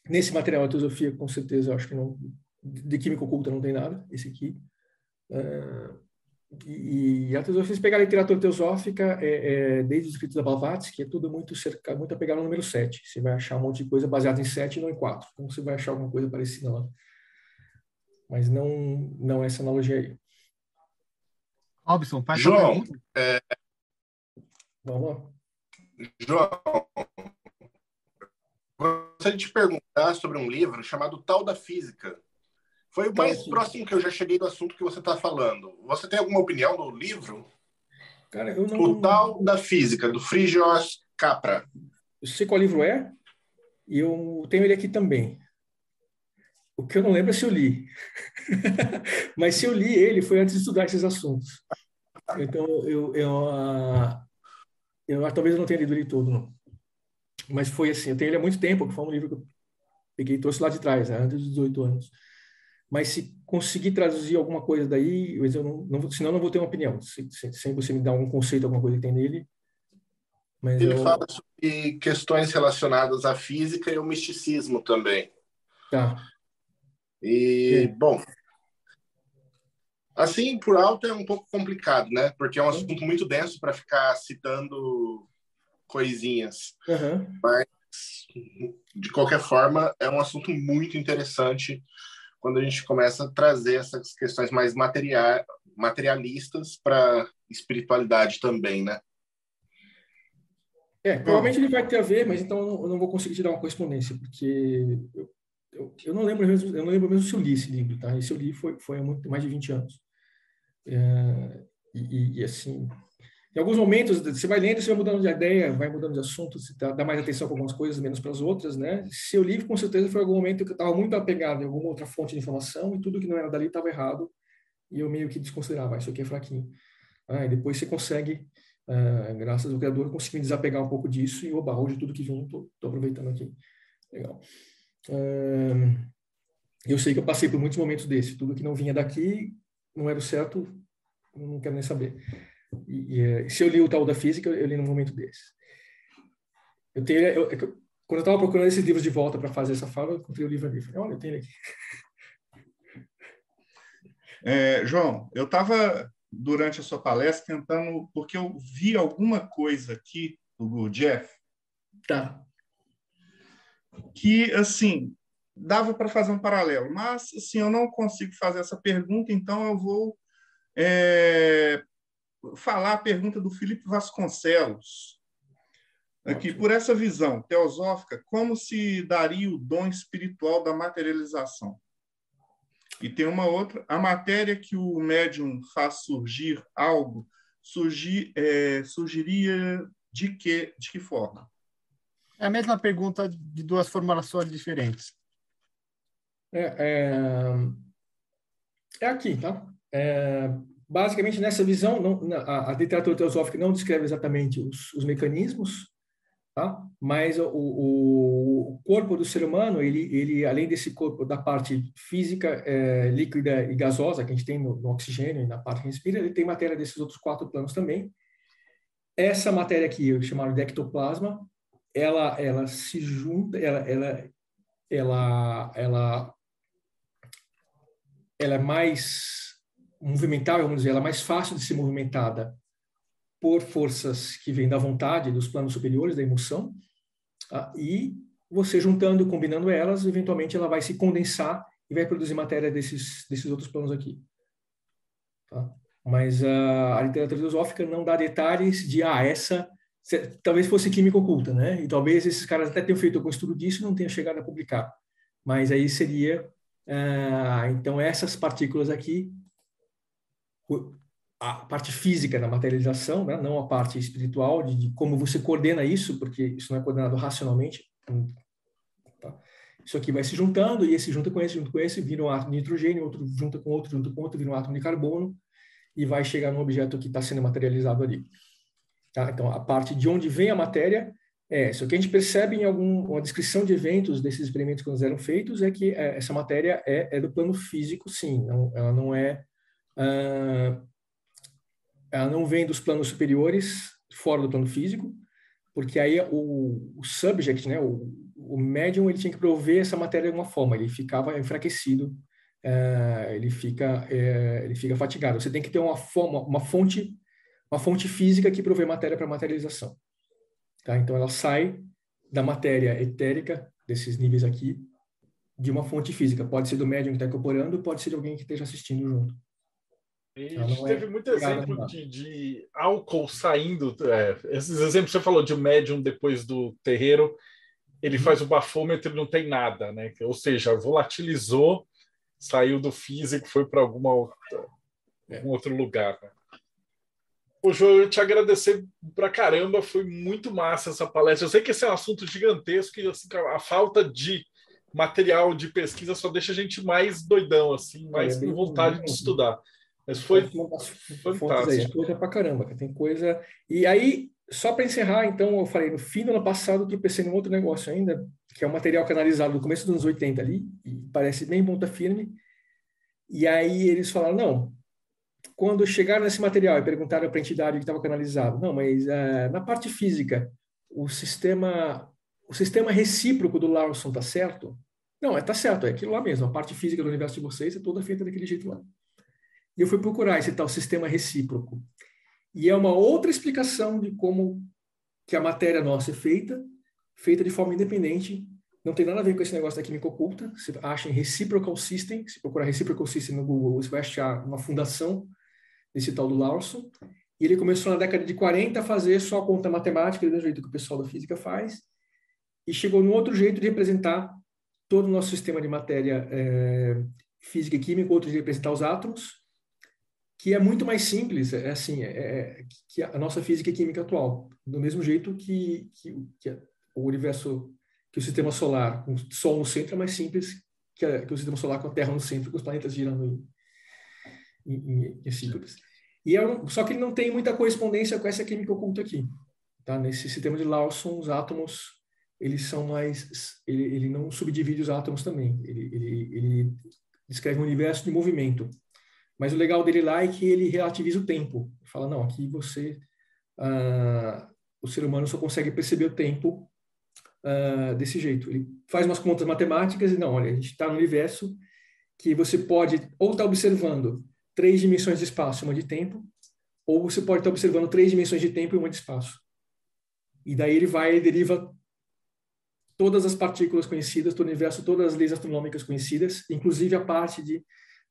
nesse material de filosofia, com certeza, eu acho que não, de química oculta não tem nada, esse aqui, uh, e, e a teosofia, se pegar a literatura teosófica, é, é, desde os escritos da Blavatsky, é tudo muito cercado, muito apegado ao número 7. Você vai achar um monte de coisa baseada em 7 e não em 4. Então você vai achar alguma coisa parecida lá. Mas não, não essa analogia aí. Robson, faz João, é... Vamos lá. João, gostaria de te perguntar sobre um livro chamado Tal da Física, foi o mais então, próximo que eu já cheguei do assunto que você está falando. Você tem alguma opinião do livro? Cara, eu não... Total da Física, do Frigios Capra. Eu sei qual livro é, e eu tenho ele aqui também. O que eu não lembro é se eu li. [laughs] Mas se eu li ele, foi antes de estudar esses assuntos. Então, eu, eu, uh, eu, talvez eu não tenha lido ele todo, não. Mas foi assim, eu tenho ele há muito tempo, foi um livro que eu peguei e trouxe lá de trás, né, antes dos 18 anos mas se conseguir traduzir alguma coisa daí, eu não, não, senão eu não vou ter uma opinião, se, se, sem você me dar algum conceito, alguma coisa que tem nele. Mas Ele eu... fala sobre questões relacionadas à física e ao misticismo também. Tá. E, é. bom, assim, por alto é um pouco complicado, né? Porque é um assunto muito denso para ficar citando coisinhas. Uhum. Mas, de qualquer forma, é um assunto muito interessante quando a gente começa a trazer essas questões mais material, materialistas para espiritualidade também, né? É, provavelmente ele vai ter a ver, mas então eu não vou conseguir te dar uma correspondência, porque eu, eu, eu, não lembro mesmo, eu não lembro mesmo se eu li esse livro, tá? Esse eu li foi, foi há muito mais de 20 anos. É, e, e, assim, em alguns momentos, você vai lendo, você vai mudando de ideia, vai mudando de assunto, você dá, mais atenção para algumas coisas, menos para as outras, né? Seu livro, com certeza, foi algum momento que eu estava muito apegado em alguma outra fonte de informação e tudo que não era dali estava errado e eu meio que desconsiderava, ah, isso aqui é fraquinho. Ah, depois você consegue Uh, graças ao Criador, consegui me desapegar um pouco disso e, oba, hoje tudo que vem, estou aproveitando aqui. Legal. Uh, eu sei que eu passei por muitos momentos desse. Tudo que não vinha daqui não era o certo, não quero nem saber. E, e eh, se eu li o tal da física, eu, eu li num momento desse. Eu tenho, eu, eu, quando eu estava procurando esses livros de volta para fazer essa fala, eu encontrei o livro ali. Falei, olha, eu tenho ele aqui. [laughs] É, João, eu estava durante a sua palestra tentando, porque eu vi alguma coisa aqui do Jeff. Tá. Que, assim, dava para fazer um paralelo, mas, assim, eu não consigo fazer essa pergunta, então eu vou é, falar a pergunta do Felipe Vasconcelos. Aqui, por essa visão teosófica, como se daria o dom espiritual da materialização? E tem uma outra, a matéria que o médium faz surgir algo, surgir, é, surgiria de que, de que forma? É a mesma pergunta de duas formulações diferentes. É, é, é aqui, tá? É, basicamente, nessa visão, não, a, a literatura teosófica não descreve exatamente os, os mecanismos, Tá? Mas o, o, corpo do ser humano, ele, ele além desse corpo da parte física, é, líquida e gasosa que a gente tem no, no, oxigênio e na parte que respira, ele tem matéria desses outros quatro planos também. Essa matéria aqui, chamada de ectoplasma, ela, ela se junta, ela, ela, ela, ela, ela é mais movimentável, vamos dizer, ela é mais fácil de ser movimentada por forças que vêm da vontade, dos planos superiores, da emoção, tá? e você juntando combinando elas, eventualmente ela vai se condensar e vai produzir matéria desses, desses outros planos aqui. Tá? Mas uh, a literatura filosófica não dá detalhes de, ah, essa talvez fosse química oculta, né? E talvez esses caras até tenham feito algum estudo disso e não tenham chegado a publicar. Mas aí seria, uh, então, essas partículas aqui, a parte física da materialização, né? não a parte espiritual de, de, como você coordena isso, porque isso não é coordenado racionalmente. Tá? Isso aqui vai se juntando e esse junta com esse, junto com esse, vira um átomo de nitrogênio, outro junta com outro, junto com outro, vira um átomo de carbono e vai chegar no objeto que está sendo materializado ali. Tá? Então, a parte de onde vem a matéria é isso. O que a gente percebe em alguma descrição de eventos desses experimentos que eram feitos é que é, essa matéria é, é, do plano físico, sim. Não, ela não é ela não vem dos planos superiores, fora do plano físico, porque aí o, o subject, né, o, o médium, ele tinha que prover essa matéria de alguma forma, ele ficava enfraquecido, é, ele fica é, ele fica fatigado. Você tem que ter uma forma, uma fonte, uma fonte física que provê matéria para materialização. Tá? Então ela sai da matéria etérica desses níveis aqui de uma fonte física. Pode ser do médium que está incorporando, pode ser de alguém que esteja assistindo junto. E a gente é teve muito exemplo de, de, álcool saindo. É, esses exemplos que você falou de um médium depois do terreiro, ele uhum. faz o bafômetro e não tem nada, né? Ou seja, volatilizou, saiu do físico, foi para alguma outra, é. algum outro lugar. Né? Ô, João, eu te agradecer pra caramba, foi muito massa essa palestra. Eu sei que esse é um assunto gigantesco e assim, a falta de material de pesquisa só deixa a gente mais doidão, assim, mais é, com vontade de estudar. Mas foi fantástico. Aí, coisa pra caramba, tem coisa. E aí, só para encerrar, então, eu falei, no fim do ano passado, eu tropecei num outro negócio ainda, que é um material canalizado no começo dos anos 80 ali, e parece bem ponta firme. E aí eles falaram, não, quando chegaram nesse material e perguntaram para a entidade que estava canalizado, não, mas uh, na parte física, o sistema o sistema recíproco do Larson está certo? Não, é tá certo, é aquilo lá mesmo. A parte física do universo de vocês é toda feita daquele jeito lá. E eu fui procurar esse tal sistema recíproco. E é uma outra explicação de como que a matéria nossa é feita, feita de forma independente. Não tem nada a ver com esse negócio da química oculta. Você acha em Reciprocal System, se procurar Reciprocal System no Google, você vai achar uma fundação desse tal do Larson. E ele começou na década de 40 a fazer só a conta matemática, do jeito que o pessoal da física faz, e chegou num outro jeito de representar todo o nosso sistema de matéria é, física e química, outro de representar os átomos, que é muito mais simples, é assim, é, é, que a nossa física e química atual, do mesmo jeito que, que, que o universo, que o sistema solar, com o Sol no centro é mais simples que, a, que, o sistema solar com a Terra no centro, com os planetas girando em, em, em, círculos. E é um, só que ele não tem muita correspondência com essa química oculta aqui. Tá? Nesse sistema de Lawson, os átomos eles são mais ele, ele não subdivide os átomos também. Ele, ele, ele descreve um universo de movimento. Mas o legal dele lá é que ele relativiza o tempo. Fala não, aqui você ah, o ser humano só consegue perceber o tempo uh, desse jeito. Ele faz umas contas matemáticas e não, olha, a gente está no universo que você pode ou estar tá observando três dimensões de espaço e uma de tempo, ou você pode estar tá observando três dimensões de tempo e uma de espaço. E daí ele vai e deriva todas as partículas conhecidas do universo, todas as leis astronômicas conhecidas, inclusive a parte de,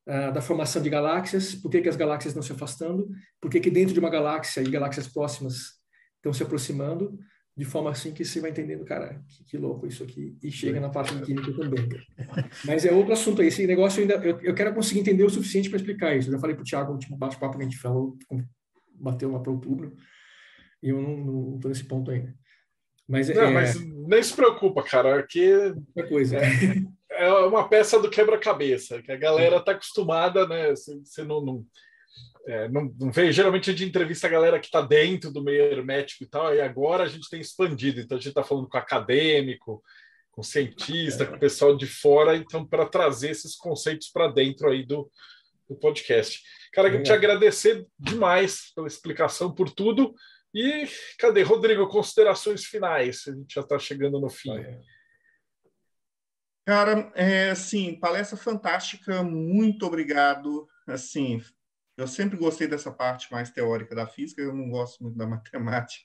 uh, da formação de galáxias, por que, que as galáxias estão se afastando, por que, que dentro de uma galáxia e galáxias próximas estão se aproximando, de forma assim que você vai entendendo, cara, que, que louco isso aqui, e chega na parte de química também. Mas é outro assunto aí, esse negócio ainda, eu, eu quero conseguir entender o suficiente para explicar isso. Eu já falei para o Thiago, no último bate-papo que a gente falou, bateu lá para outubro, e eu não estou nesse ponto ainda. Mas, não, é, mas nem se preocupa, cara, aqui é, coisa. é, é uma peça do quebra-cabeça, que a galera está acostumada, né? Você, não, não é, não, não vê, geralmente a gente entrevista a galera que está dentro do meio hermético e tal, e agora a gente tem expandido, então a gente está falando com acadêmico, com cientista, com pessoal de fora, então para trazer esses conceitos para dentro aí do, do podcast. Cara, eu te agradecer demais pela explicação, por tudo. E cadê, Rodrigo, considerações finais? A gente já está chegando no fim. Cara, é, assim, palestra fantástica, muito obrigado. Assim, eu sempre gostei dessa parte mais teórica da física, eu não gosto muito da [laughs] matemática,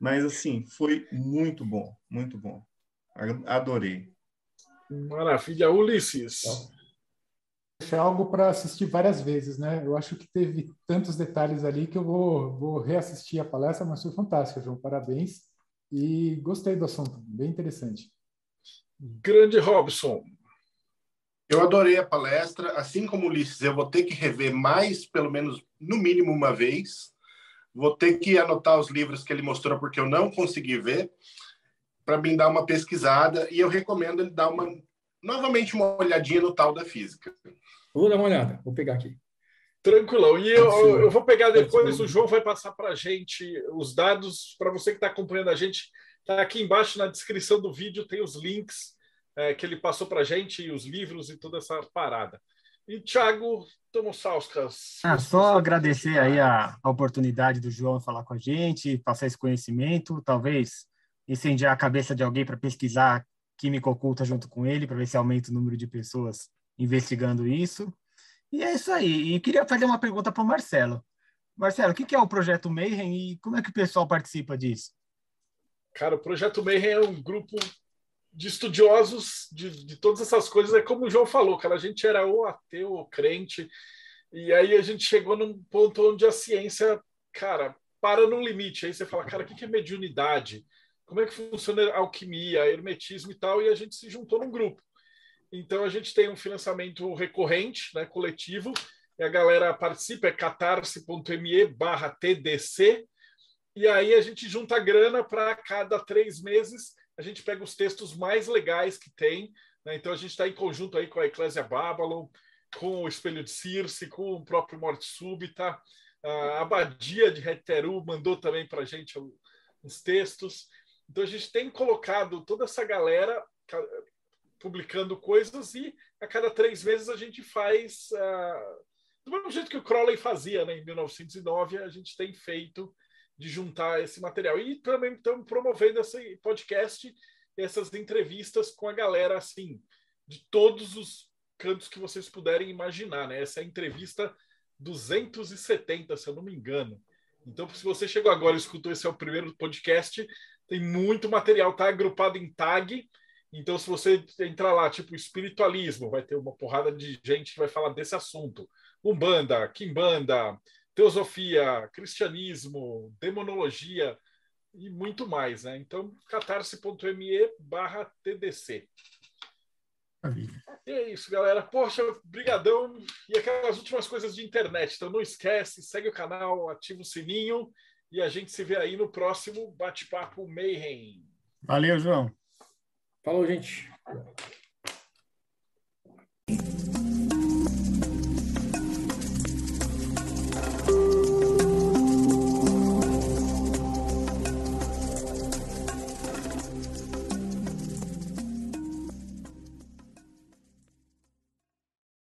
mas assim, foi muito bom, muito bom. Adorei. Maravilha, Ulisses. É algo para assistir várias vezes, né? Eu acho que teve tantos detalhes ali que eu vou, vou reassistir a palestra, mas foi fantástica, João. Parabéns. E gostei do assunto, bem interessante. Grande Robson. Eu adorei a palestra, assim como o Ulisses, eu vou ter que rever mais, pelo menos no mínimo uma vez. Vou ter que anotar os livros que ele mostrou porque eu não consegui ver, para mim dar uma pesquisada e eu recomendo ele dar uma novamente uma olhadinha no tal da física. Vou dar uma olhada, vou pegar aqui. Tranquilão. E eu, eu vou pegar depois, o João vai passar para a gente os dados, para você que está acompanhando a gente, está aqui embaixo na descrição do vídeo, tem os links é, que ele passou para gente, os livros e toda essa parada. E, Thiago Tomosauskas. Ah, só agradecer aí a, a, oportunidade do João falar com a gente, passar esse conhecimento, talvez incendiar a cabeça de alguém para pesquisar química oculta junto com ele, para ver se aumenta o número de pessoas investigando isso. E é isso aí. E queria fazer uma pergunta para o Marcelo. Marcelo, o que é o Projeto Mayhem e como é que o pessoal participa disso? Cara, o Projeto Mayhem é um grupo de estudiosos de, de todas essas coisas. É como o João falou, cara, a gente era ou ateu ou crente, e aí a gente chegou num ponto onde a ciência, cara, para num limite. Aí você fala, cara, o que é mediunidade? Como é que funciona a alquimia, a hermetismo e tal? E a gente se juntou num grupo. Então a gente tem um financiamento recorrente, né, coletivo, e a galera participa, é catarse.me barra TDC, e aí a gente junta grana para cada três meses a gente pega os textos mais legais que tem. Né? Então a gente está em conjunto aí com a Eclésia Babylon, com o Espelho de Circe, com o próprio Morte Súbita. A Abadia de Heteru mandou também para a gente os textos. Então a gente tem colocado toda essa galera publicando coisas e a cada três meses a gente faz uh, do mesmo jeito que o Crowley fazia né, em 1909 a gente tem feito de juntar esse material. E também estamos promovendo esse podcast, essas entrevistas com a galera, assim, de todos os cantos que vocês puderem imaginar, né? Essa é a entrevista 270, se eu não me engano. Então, se você chegou agora e escutou esse é o primeiro podcast, tem muito material, tá agrupado em tag. Então, se você entrar lá, tipo espiritualismo, vai ter uma porrada de gente que vai falar desse assunto. Umbanda, Kimbanda, teosofia, cristianismo, demonologia e muito mais, né? Então, catarse.me barra TDC. E é isso, galera. Poxa, brigadão. E aquelas últimas coisas de internet. Então não esquece, segue o canal, ativa o sininho e a gente se vê aí no próximo Bate-Papo Mayhem. Valeu, João. Falou, gente.